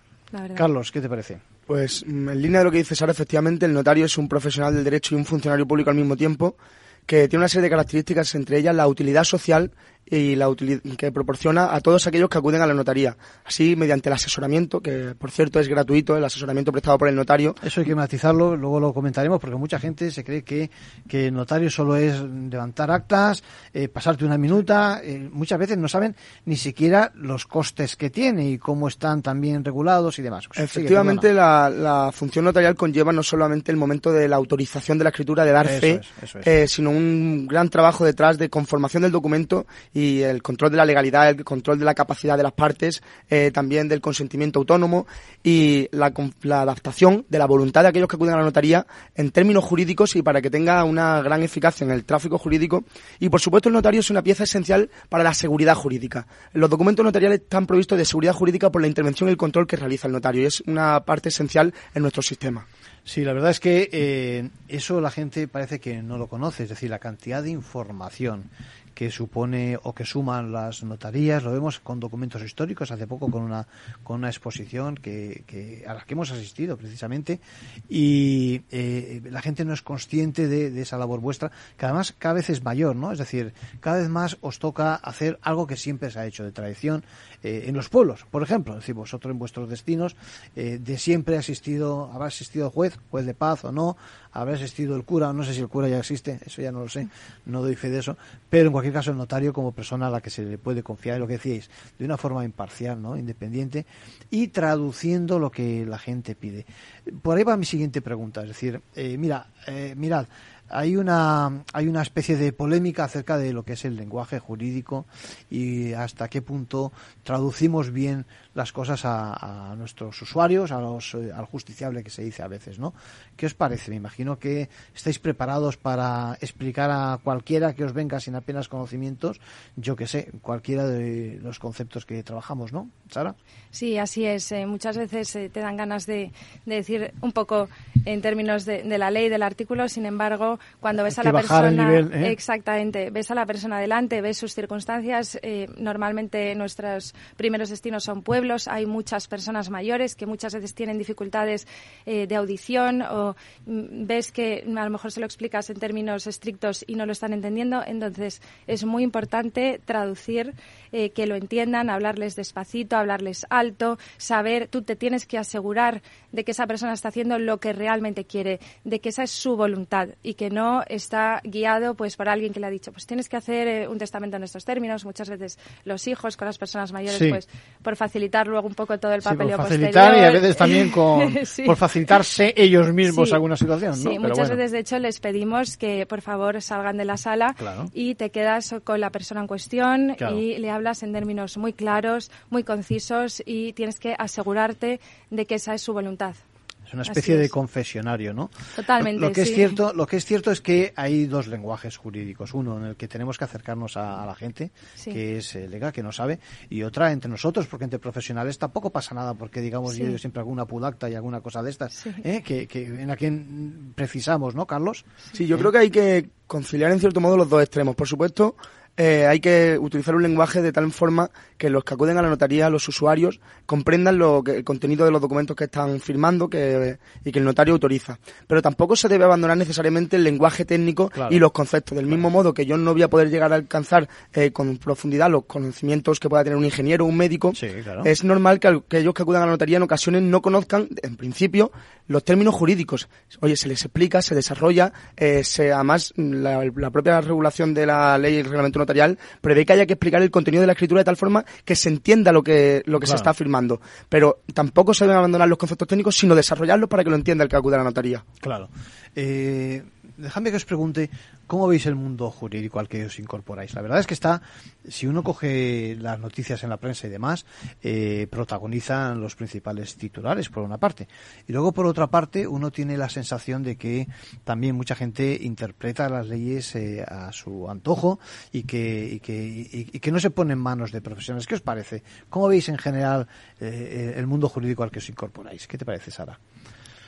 Speaker 2: Carlos, ¿qué te parece?
Speaker 10: Pues mm, en línea de lo que dice Sara, efectivamente el notario es un profesional del derecho y un funcionario público al mismo tiempo que tiene una serie de características, entre ellas la utilidad social y la que proporciona a todos aquellos que acuden a la notaría. Así, mediante el asesoramiento, que por cierto es gratuito, el asesoramiento prestado por el notario.
Speaker 2: Eso hay que matizarlo, luego lo comentaremos, porque mucha gente se cree que, que el notario solo es levantar actas, eh, pasarte una minuta. Eh, muchas veces no saben ni siquiera los costes que tiene y cómo están también regulados y demás.
Speaker 10: Efectivamente, la, la, función notarial conlleva no solamente el momento de la autorización de la escritura, de dar fe, eh, sino un gran trabajo detrás de conformación del documento y el control de la legalidad, el control de la capacidad de las partes, eh, también del consentimiento autónomo y la, adaptación de la voluntad de aquellos que acuden a la notaría en términos jurídicos y para que tenga una gran eficacia en el tráfico jurídico. Y por supuesto el notario es una pieza esencial para la seguridad jurídica. Los documentos notariales están provistos de seguridad jurídica por la intervención y el control que realiza el notario y es una parte esencial en nuestro sistema.
Speaker 2: Sí, la verdad es que eh, eso la gente parece que no lo conoce, es decir, la cantidad de información que supone o que suman las notarías. Lo vemos con documentos históricos, hace poco con una, con una exposición que, que a la que hemos asistido precisamente. Y eh, la gente no es consciente de, esa labor vuestra, que además cada vez es mayor, ¿no? Es decir, cada vez más os toca hacer algo que siempre se ha hecho de tradición eh, en los pueblos. Por ejemplo, es decir, vosotros en vuestros destinos eh, de siempre ha asistido, habrá asistido juez, juez de paz o no, habrá asistido el cura, no sé si el cura ya existe, eso ya no lo sé, no doy fe de eso, pero en cualquier cualquier caso el notario como persona a la que se le puede confiar, lo que decíais, de una forma imparcial, ¿no? independiente, y traduciendo lo que la gente pide. Por ahí va mi siguiente pregunta, es decir, eh, mira, eh, mirad, hay una, hay una especie de polémica acerca de lo que es el lenguaje jurídico y hasta qué punto traducimos bien las cosas a, nuestros usuarios, a los, eh, al justiciable que se dice a veces, ¿no? ¿Qué os parece? Me imagino que estáis preparados para explicar a cualquiera que os venga sin apenas conocimientos, yo que sé, cualquiera de los conceptos que trabajamos, ¿no? Sara.
Speaker 11: Sí, así es. Eh, muchas veces eh, te dan ganas de, decir un poco en términos de, la ley, del artículo, sin embargo, cuando ves a la persona, exactamente, ves a la persona delante, ves sus circunstancias, normalmente nuestros primeros destinos son pueblos hay muchas personas mayores que muchas veces tienen dificultades eh, de audición o mm, ves que a lo mejor se lo explicas en términos estrictos y no lo están entendiendo. Entonces es muy importante traducir, eh, que lo entiendan, hablarles despacito, hablarles alto, saber, tú te tienes que asegurar de que esa persona está haciendo lo que realmente quiere, de que esa es su voluntad y que no está guiado pues por alguien que le ha dicho, pues tienes que hacer eh, un testamento en estos términos. Muchas veces los hijos con las personas mayores, pues por facilitar luego un poco todo el papel
Speaker 2: por facilitar y a veces también con, por facilitarse ellos mismos alguna situación.
Speaker 11: Sí, muchas veces de hecho les pedimos que por favor salgan de la sala y te quedas con la persona en cuestión y le hablas en términos muy claros, muy concisos y tienes que asegurarte de que esa es su voluntad.
Speaker 2: Es una especie de confesionario, ¿no?
Speaker 11: Totalmente.
Speaker 2: Lo, que es cierto, lo que es cierto es que hay dos lenguajes jurídicos. Uno en el que tenemos que acercarnos a, la gente, que es eh, legal, que no sabe, y otra entre nosotros, porque entre profesionales tampoco pasa nada, porque digamos yo, siempre alguna pudacta y alguna cosa de estas, ¿eh? que, en la que precisamos, ¿no, Carlos?
Speaker 10: Sí, yo creo que hay que conciliar en cierto modo los dos extremos. Por supuesto, eh, hay que utilizar un lenguaje de tal forma que los que acuden a la notaría, los usuarios, comprendan lo que, el contenido de los documentos que están firmando que, y que el notario autoriza. Pero tampoco se debe abandonar necesariamente el lenguaje técnico y los conceptos. Del mismo modo que yo no voy a poder llegar a alcanzar eh, con profundidad los conocimientos que pueda tener un ingeniero o un médico, es normal que aquellos que acudan a la notaría en ocasiones no conozcan, en principio, los términos jurídicos. Oye, se les explica, se desarrolla, eh, se, además la, la propia regulación de la ley y el reglamento notarial prevé que haya que explicar el contenido de la escritura de tal forma que se entienda lo que, lo que se está afirmando. Pero tampoco se deben abandonar los conceptos técnicos, sino desarrollarlos para que lo entienda el que acude a la notaría.
Speaker 2: Claro. Eh, dejadme que os pregunte cómo veis el mundo jurídico al que os incorporáis. La verdad es que está, si uno coge las noticias en la prensa y demás, eh, protagonizan los principales titulares, por una parte. Y luego, por otra parte, uno tiene la sensación de que también mucha gente interpreta las leyes eh, a su antojo y que, y que, y, que no se pone en manos de profesionales. ¿Qué os parece? ¿Cómo veis en general eh, el mundo jurídico al que os incorporáis? ¿Qué te parece, Sara?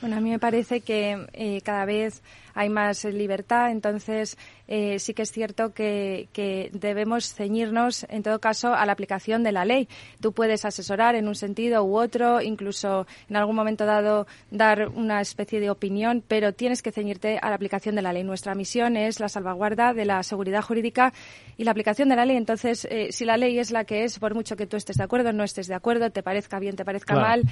Speaker 11: Bueno, a mí me parece que cada vez hay más libertad, entonces eh, sí que es cierto que, debemos ceñirnos, en todo caso, a la aplicación de la ley. Tú puedes asesorar en un sentido u otro, incluso en algún momento dado dar una especie de opinión, pero tienes que ceñirte a la aplicación de la ley. Nuestra misión es la salvaguarda de la seguridad jurídica y la aplicación de la ley. Entonces, eh, si la ley es la que es, por mucho que tú estés de acuerdo, no estés de acuerdo, te parezca bien, te parezca mal,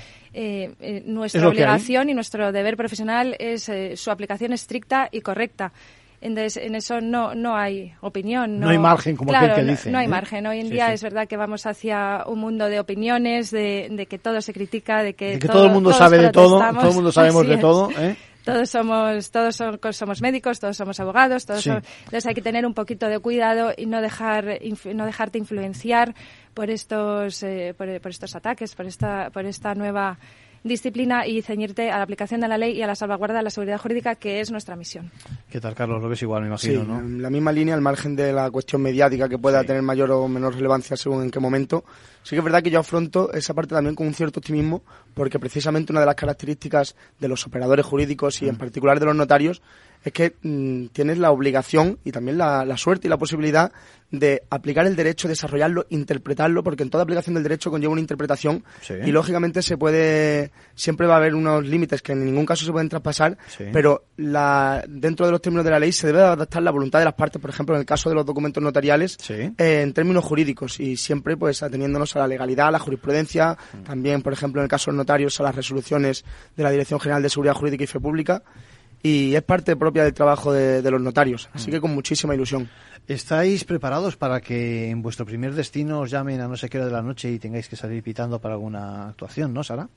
Speaker 11: nuestra obligación y nuestro deber profesional es eh, su aplicación estricta y correcta. Entonces, en eso no, no hay opinión.
Speaker 2: No, hay margen, como aquel que dice.
Speaker 11: No, hay ¿eh? margen. Hoy en día es verdad que vamos hacia un mundo de opiniones, de, que todo se critica, de que,
Speaker 2: todo, el mundo sabe de todo, todo el mundo sabemos de todo. ¿eh?
Speaker 11: Todos somos, todos somos, médicos, todos somos abogados, todos entonces hay que tener un poquito de cuidado y no dejar, no dejarte influenciar por estos, por, por, estos ataques, por esta, por esta nueva disciplina y ceñirte a la aplicación de la ley y a la salvaguarda de la seguridad jurídica, que es nuestra misión.
Speaker 2: ¿Qué tal, Carlos? Lo ves igual, me imagino,
Speaker 10: sí, En la misma línea, al margen de la cuestión mediática que pueda tener mayor o menor relevancia según en qué momento, sí que es verdad que yo afronto esa parte también con un cierto optimismo, porque precisamente una de las características de los operadores jurídicos y en mm. particular de los notarios es que mm, tienes la obligación y también la, suerte y la posibilidad de aplicar el derecho, desarrollarlo, interpretarlo, porque en toda aplicación del derecho conlleva una interpretación y lógicamente se puede, siempre va a haber unos límites que en ningún caso se pueden traspasar, pero la, dentro de los términos de la ley se debe adaptar la voluntad de las partes, por ejemplo, en el caso de los documentos notariales, eh, en términos jurídicos y siempre pues ateniéndonos a la legalidad, a la jurisprudencia, mm. también, por ejemplo, en el caso de los notarios, a las resoluciones de la Dirección General de Seguridad Jurídica y Fe Pública y es parte propia del trabajo de, los notarios, así que con muchísima ilusión.
Speaker 2: ¿Estáis preparados para que en vuestro primer destino os llamen a no sé qué hora de la noche y tengáis que salir pitando para alguna actuación, ¿no, Sara?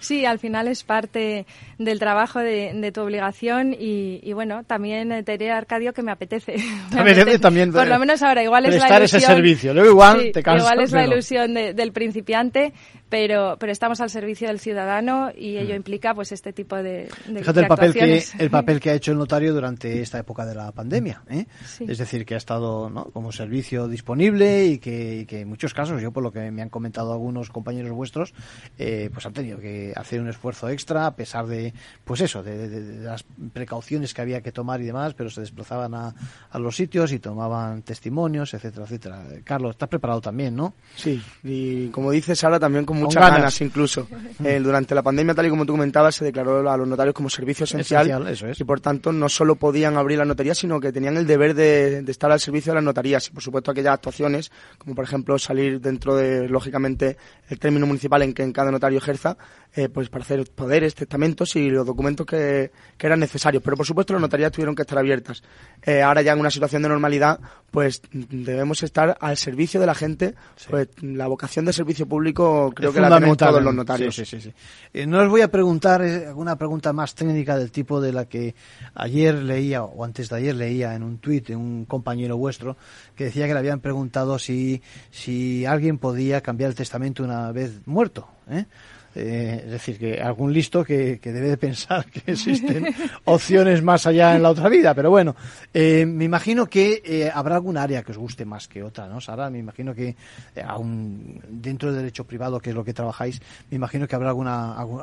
Speaker 11: Sí, al final es parte del trabajo, de, tu obligación y, bueno, también te diré, Arcadio, que me apetece.
Speaker 2: Me apetece también.
Speaker 11: Por lo menos ahora, igual es
Speaker 2: la ilusión. ese servicio. Luego igual te cansas,
Speaker 11: Igual es la ilusión del principiante, pero, pero estamos al servicio del ciudadano y ello mm. implica pues este tipo de, de
Speaker 2: Fíjate el papel que el papel que ha hecho el notario durante esta época de la pandemia, ¿eh? es decir que ha estado ¿no? como servicio disponible y que, en muchos casos yo por lo que me han comentado algunos compañeros vuestros eh, pues han tenido que hacer un esfuerzo extra a pesar de pues eso de, las precauciones que había que tomar y demás, pero se desplazaban a, a los sitios y tomaban testimonios, etcétera, etcétera. Carlos, estás preparado también, ¿no?
Speaker 10: Sí, y como dices ahora también con muchas ganas. incluso. Eh, durante la pandemia, tal y como tú comentabas, se declaró a los notarios como servicio esencial, y por tanto no solo podían abrir la notaría, sino que tenían el deber de, estar al servicio de las notarías y por supuesto aquellas actuaciones, como por ejemplo salir dentro de, lógicamente, el término municipal en que en cada notario ejerza, eh, pues para hacer poderes, testamentos y los documentos que, eran necesarios. Pero por supuesto las notarías tuvieron que estar abiertas. Eh, ahora ya en una situación de normalidad, pues debemos estar al servicio de la gente. Pues la vocación de servicio público creo que la tenemos todos los notarios.
Speaker 2: Sí, sí, sí, eh, no os voy a preguntar alguna pregunta más técnica del tipo de la que ayer leía o antes de ayer leía en un tuit de un compañero vuestro que decía que le habían preguntado si, si alguien podía cambiar el testamento una vez muerto. ¿eh? Eh, es decir, que algún listo que, debe de pensar que existen opciones más allá en la otra vida. Pero bueno, eh, me imagino que eh, habrá algún área que os guste más que otra, ¿no, Sara? Me imagino que aún dentro del derecho privado, que es lo que trabajáis, me imagino que habrá alguna, algún,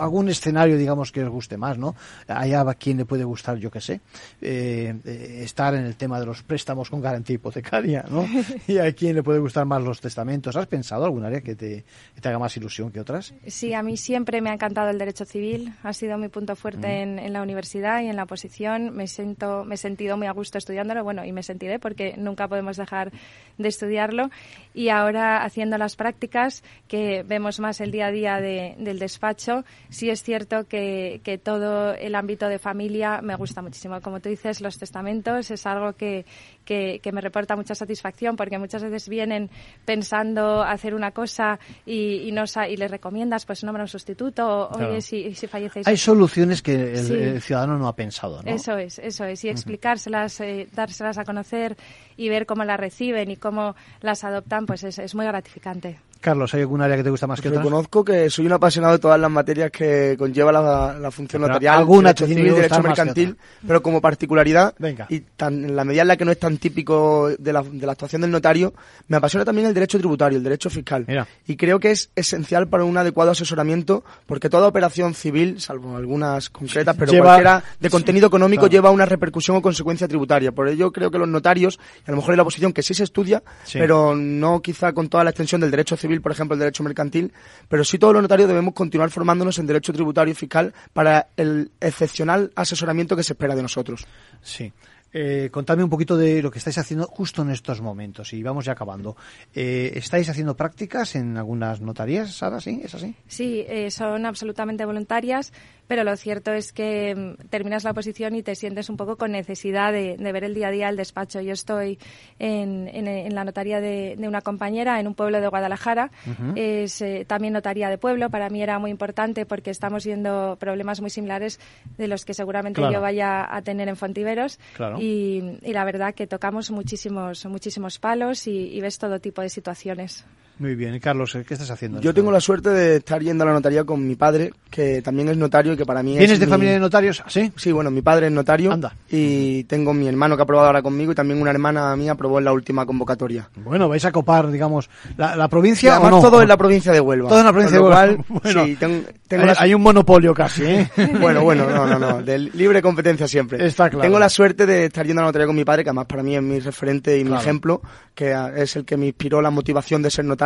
Speaker 2: algún, escenario, digamos, que os guste más, ¿no? Hay a quien le puede gustar, yo qué sé, estar en el tema de los préstamos con garantía hipotecaria, ¿no? Y a quien le puede gustar más los testamentos. ¿Has pensado algún área que te, que te haga más ilusión que otras?
Speaker 11: Sí, a mí siempre me ha encantado el derecho civil. Ha sido mi punto fuerte mm. en, la universidad y en la oposición. Me siento, me he sentido muy a gusto estudiándolo, bueno, y me sentiré porque nunca podemos dejar de estudiarlo. Y ahora haciendo las prácticas, que vemos más el día a día del despacho, sí es cierto que, todo el ámbito de familia me gusta muchísimo. Como tú dices, los testamentos es algo que, que, me reporta mucha satisfacción porque muchas veces vienen pensando hacer una cosa y, no, y les recomiendas pues nombra un sustituto o oye si, si fallecéis.
Speaker 2: Hay soluciones que el, ciudadano no ha pensado, ¿no?
Speaker 11: Eso es, eso es. Y explicárselas, eh, dárselas a conocer y ver cómo las reciben y cómo las adoptan, pues es, es muy gratificante.
Speaker 2: Carlos, ¿hay algún área que te gusta más que otra?
Speaker 10: Reconozco que soy un apasionado de todas las materias que conlleva la, función notarial,
Speaker 2: alguna
Speaker 10: derecho civil, derecho mercantil, pero como particularidad y tan, en la medida en la que no es tan típico de la, de la actuación del notario, me apasiona también el derecho tributario, el derecho fiscal. Y creo que es esencial para un adecuado asesoramiento porque toda operación civil, salvo algunas concretas, pero cualquiera de contenido económico lleva una repercusión o consecuencia tributaria. Por ello creo que los notarios, a lo mejor en la oposición que sí se estudia, pero no quizá con toda la extensión del derecho civil por ejemplo, el derecho mercantil, pero sí todos los notarios debemos continuar formándonos en derecho tributario y fiscal para el excepcional asesoramiento que se espera de nosotros.
Speaker 2: Sí. Eh, contadme un poquito de lo que estáis haciendo justo en estos momentos y vamos ya acabando. Eh, ¿Estáis haciendo prácticas en algunas notarías, Sara? ¿Sí? ¿Es así?
Speaker 11: Sí, eh, son absolutamente voluntarias pero lo cierto es que mm, terminas la oposición y te sientes un poco con necesidad de, ver el día a día el despacho. Yo estoy en, en, la notaría de, una compañera en un pueblo de Guadalajara, es eh, también notaría de pueblo, para mí era muy importante porque estamos viendo problemas muy similares de los que seguramente yo vaya a tener en Fontiveros. Y, la verdad que tocamos muchísimos, muchísimos palos y ves todo tipo de situaciones.
Speaker 2: Muy bien. Carlos, ¿qué estás haciendo?
Speaker 10: Yo tengo la suerte de estar yendo a la notaría con mi padre, que también es notario y que para mí
Speaker 2: es. ¿Vienes de familia de notarios? ¿Sí?
Speaker 10: Sí, bueno, mi padre es notario. Anda. Y tengo mi hermano que ha aprobado ahora conmigo y también una hermana mía aprobó en la última convocatoria.
Speaker 2: Bueno, vais a copar, digamos, la, provincia.
Speaker 10: además, todo en la provincia de Huelva.
Speaker 2: Todo en la provincia de Huelva. Bueno, sí, tengo, hay, un monopolio casi, ¿eh?
Speaker 10: bueno, bueno, no, no, no. De libre competencia siempre.
Speaker 2: Está claro.
Speaker 10: Tengo la suerte de estar yendo a la notaría con mi padre, que además para mí es mi referente y mi ejemplo, que es el que me inspiró la motivación de ser notario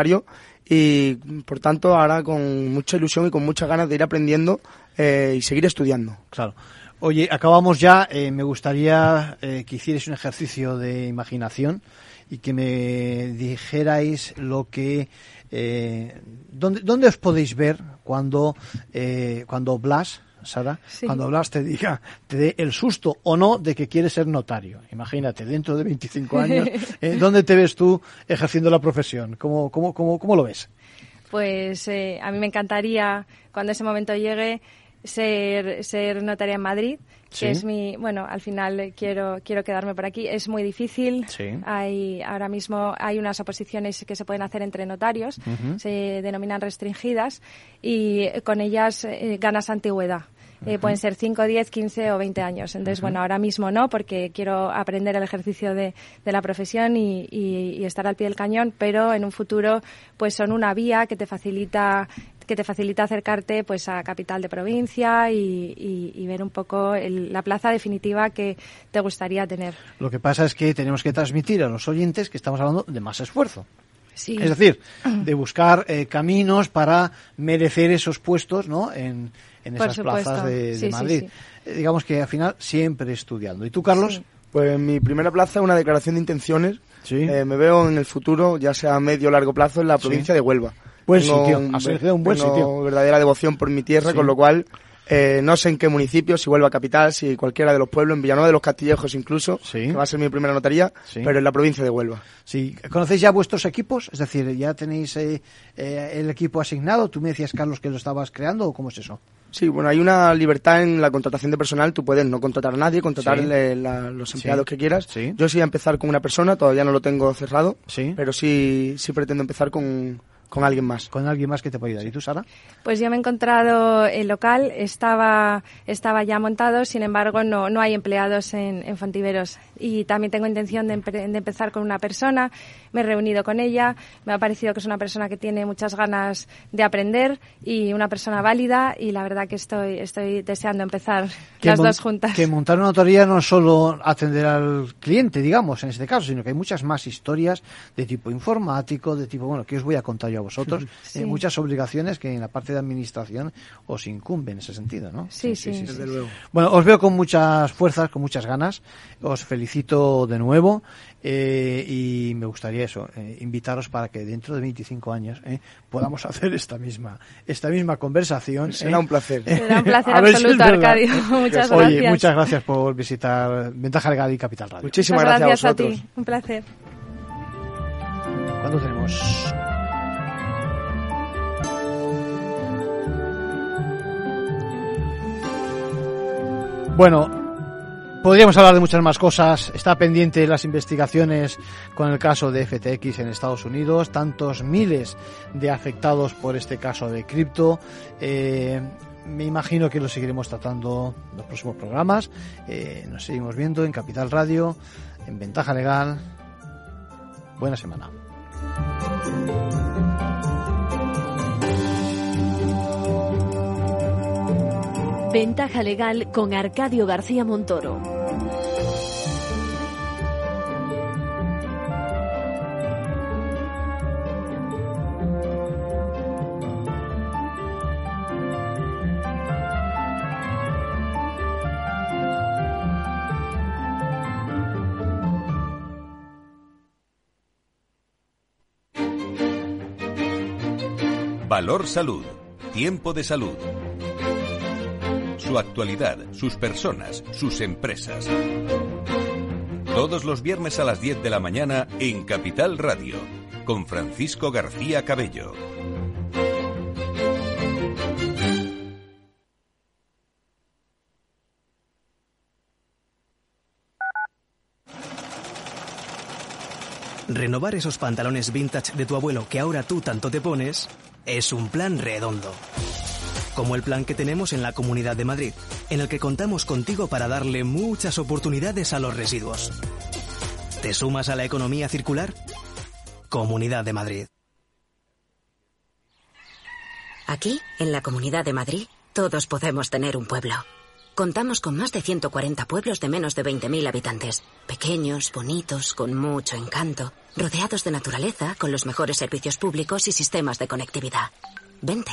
Speaker 10: y por tanto ahora con mucha ilusión y con muchas ganas de ir aprendiendo eh, y seguir estudiando.
Speaker 2: Claro. Oye, acabamos ya. Eh, me gustaría eh, que hicierais un ejercicio de imaginación y que me dijerais lo que ¿dónde, ¿dónde, os podéis ver cuando cuando Blas Sara, cuando hablas te diga, te dé el susto o no de que quieres ser notario. Imagínate, dentro de 25 años, eh, ¿dónde te ves tú ejerciendo la profesión? ¿Cómo, cómo, cómo, cómo lo ves?
Speaker 11: Pues eh, a mí me encantaría, cuando ese momento llegue, ser, ser notaria en Madrid, que es mi, bueno, al final quiero, quiero quedarme por aquí. Es muy difícil. Hay, ahora mismo hay unas oposiciones que se pueden hacer entre notarios, se denominan restringidas, y con ellas eh, ganas antigüedad. Eh, pueden ser 5, 10, 15 o 20 años. Entonces, bueno, ahora mismo no, porque quiero aprender el ejercicio de, de la profesión y, y, estar al pie del cañón, pero en un futuro, pues son una vía que te facilita que te facilita acercarte pues a capital de provincia y, y, ver un poco la plaza definitiva que te gustaría tener.
Speaker 2: Lo que pasa es que tenemos que transmitir a los oyentes que estamos hablando de más esfuerzo.
Speaker 11: Sí.
Speaker 2: Es decir, de buscar eh, caminos para merecer esos puestos ¿no? en, en esas plazas de, Madrid. Eh, digamos que al final siempre estudiando. ¿Y tú, Carlos?
Speaker 10: Pues mi primera plaza una declaración de intenciones. Eh, me veo en el futuro, ya sea a medio o largo plazo, en la provincia de Huelva.
Speaker 2: Buen sitio, un, un buen sitio.
Speaker 10: verdadera devoción por mi tierra, con lo cual eh, no sé en qué municipio, si Huelva Capital, si cualquiera de los pueblos, en Villanueva de los Castillejos incluso, que va a ser mi primera notaría, pero en la provincia de Huelva.
Speaker 2: Sí. ¿Conocéis ya vuestros equipos? Es decir, ¿ya tenéis eh, eh, el equipo asignado? ¿Tú me decías, Carlos, que lo estabas creando o cómo es eso?
Speaker 10: Sí, bueno, hay una libertad en la contratación de personal. Tú puedes no contratar a nadie, contratar los empleados que quieras. Yo sí voy a empezar con una persona, todavía no lo tengo cerrado, pero sí, sí pretendo empezar con con alguien más.
Speaker 2: Con alguien más que te pueda ayudar. ¿Y tú, Sara?
Speaker 11: Pues yo me he encontrado el local, estaba, estaba ya montado, sin embargo no, no hay empleados en, en Fontiveros. Y también tengo intención de, de, empezar con una persona, me he reunido con ella, me ha parecido que es una persona que tiene muchas ganas de aprender y una persona válida y la verdad que estoy, estoy deseando empezar las dos juntas.
Speaker 2: Que montar una autoría no es solo atender al cliente, digamos, en este caso, sino que hay muchas más historias de tipo informático, de tipo, bueno, que os voy a contar yo a vosotros, eh, muchas obligaciones que en la parte de administración os incumben en ese sentido, ¿no?
Speaker 11: Sí, sí, sí, desde
Speaker 2: luego. Bueno, os veo con muchas fuerzas, con muchas ganas, os felicito de nuevo eh, y me gustaría eso, eh, invitaros para que dentro de 25 años podamos hacer esta misma esta misma conversación.
Speaker 10: Será un placer.
Speaker 11: Será un placer absoluto, Arcadio. muchas gracias.
Speaker 2: muchas gracias por visitar Ventaja Legal y Capital Radio.
Speaker 10: Muchísimas gracias,
Speaker 11: a, ti. Un placer.
Speaker 2: ¿Cuándo tenemos? Bueno, podríamos hablar de muchas más cosas. Está pendiente las investigaciones con el caso de FTX en Estados Unidos, tantos miles de afectados por este caso de cripto. Eh, me imagino que lo seguiremos tratando en los próximos programas. Eh, nos seguimos viendo en Capital Radio, en Ventaja Legal. Buena semana.
Speaker 9: Ventaja legal con Arcadio García Montoro.
Speaker 13: Valor Salud. Tiempo de salud su actualidad, sus personas, sus empresas. Todos los viernes a las 10 de la mañana en Capital Radio, con Francisco García Cabello.
Speaker 17: Renovar esos pantalones vintage de tu abuelo que ahora tú tanto te pones es un plan redondo como el plan que tenemos en la Comunidad de Madrid, en el que contamos contigo para darle muchas oportunidades a los residuos. ¿Te sumas a la economía circular? Comunidad de Madrid.
Speaker 14: Aquí, en la Comunidad de Madrid, todos podemos tener un pueblo. Contamos con más de 140 pueblos de menos de 20.000 habitantes. Pequeños, bonitos, con mucho encanto, rodeados de naturaleza, con los mejores servicios públicos y sistemas de conectividad. Vente.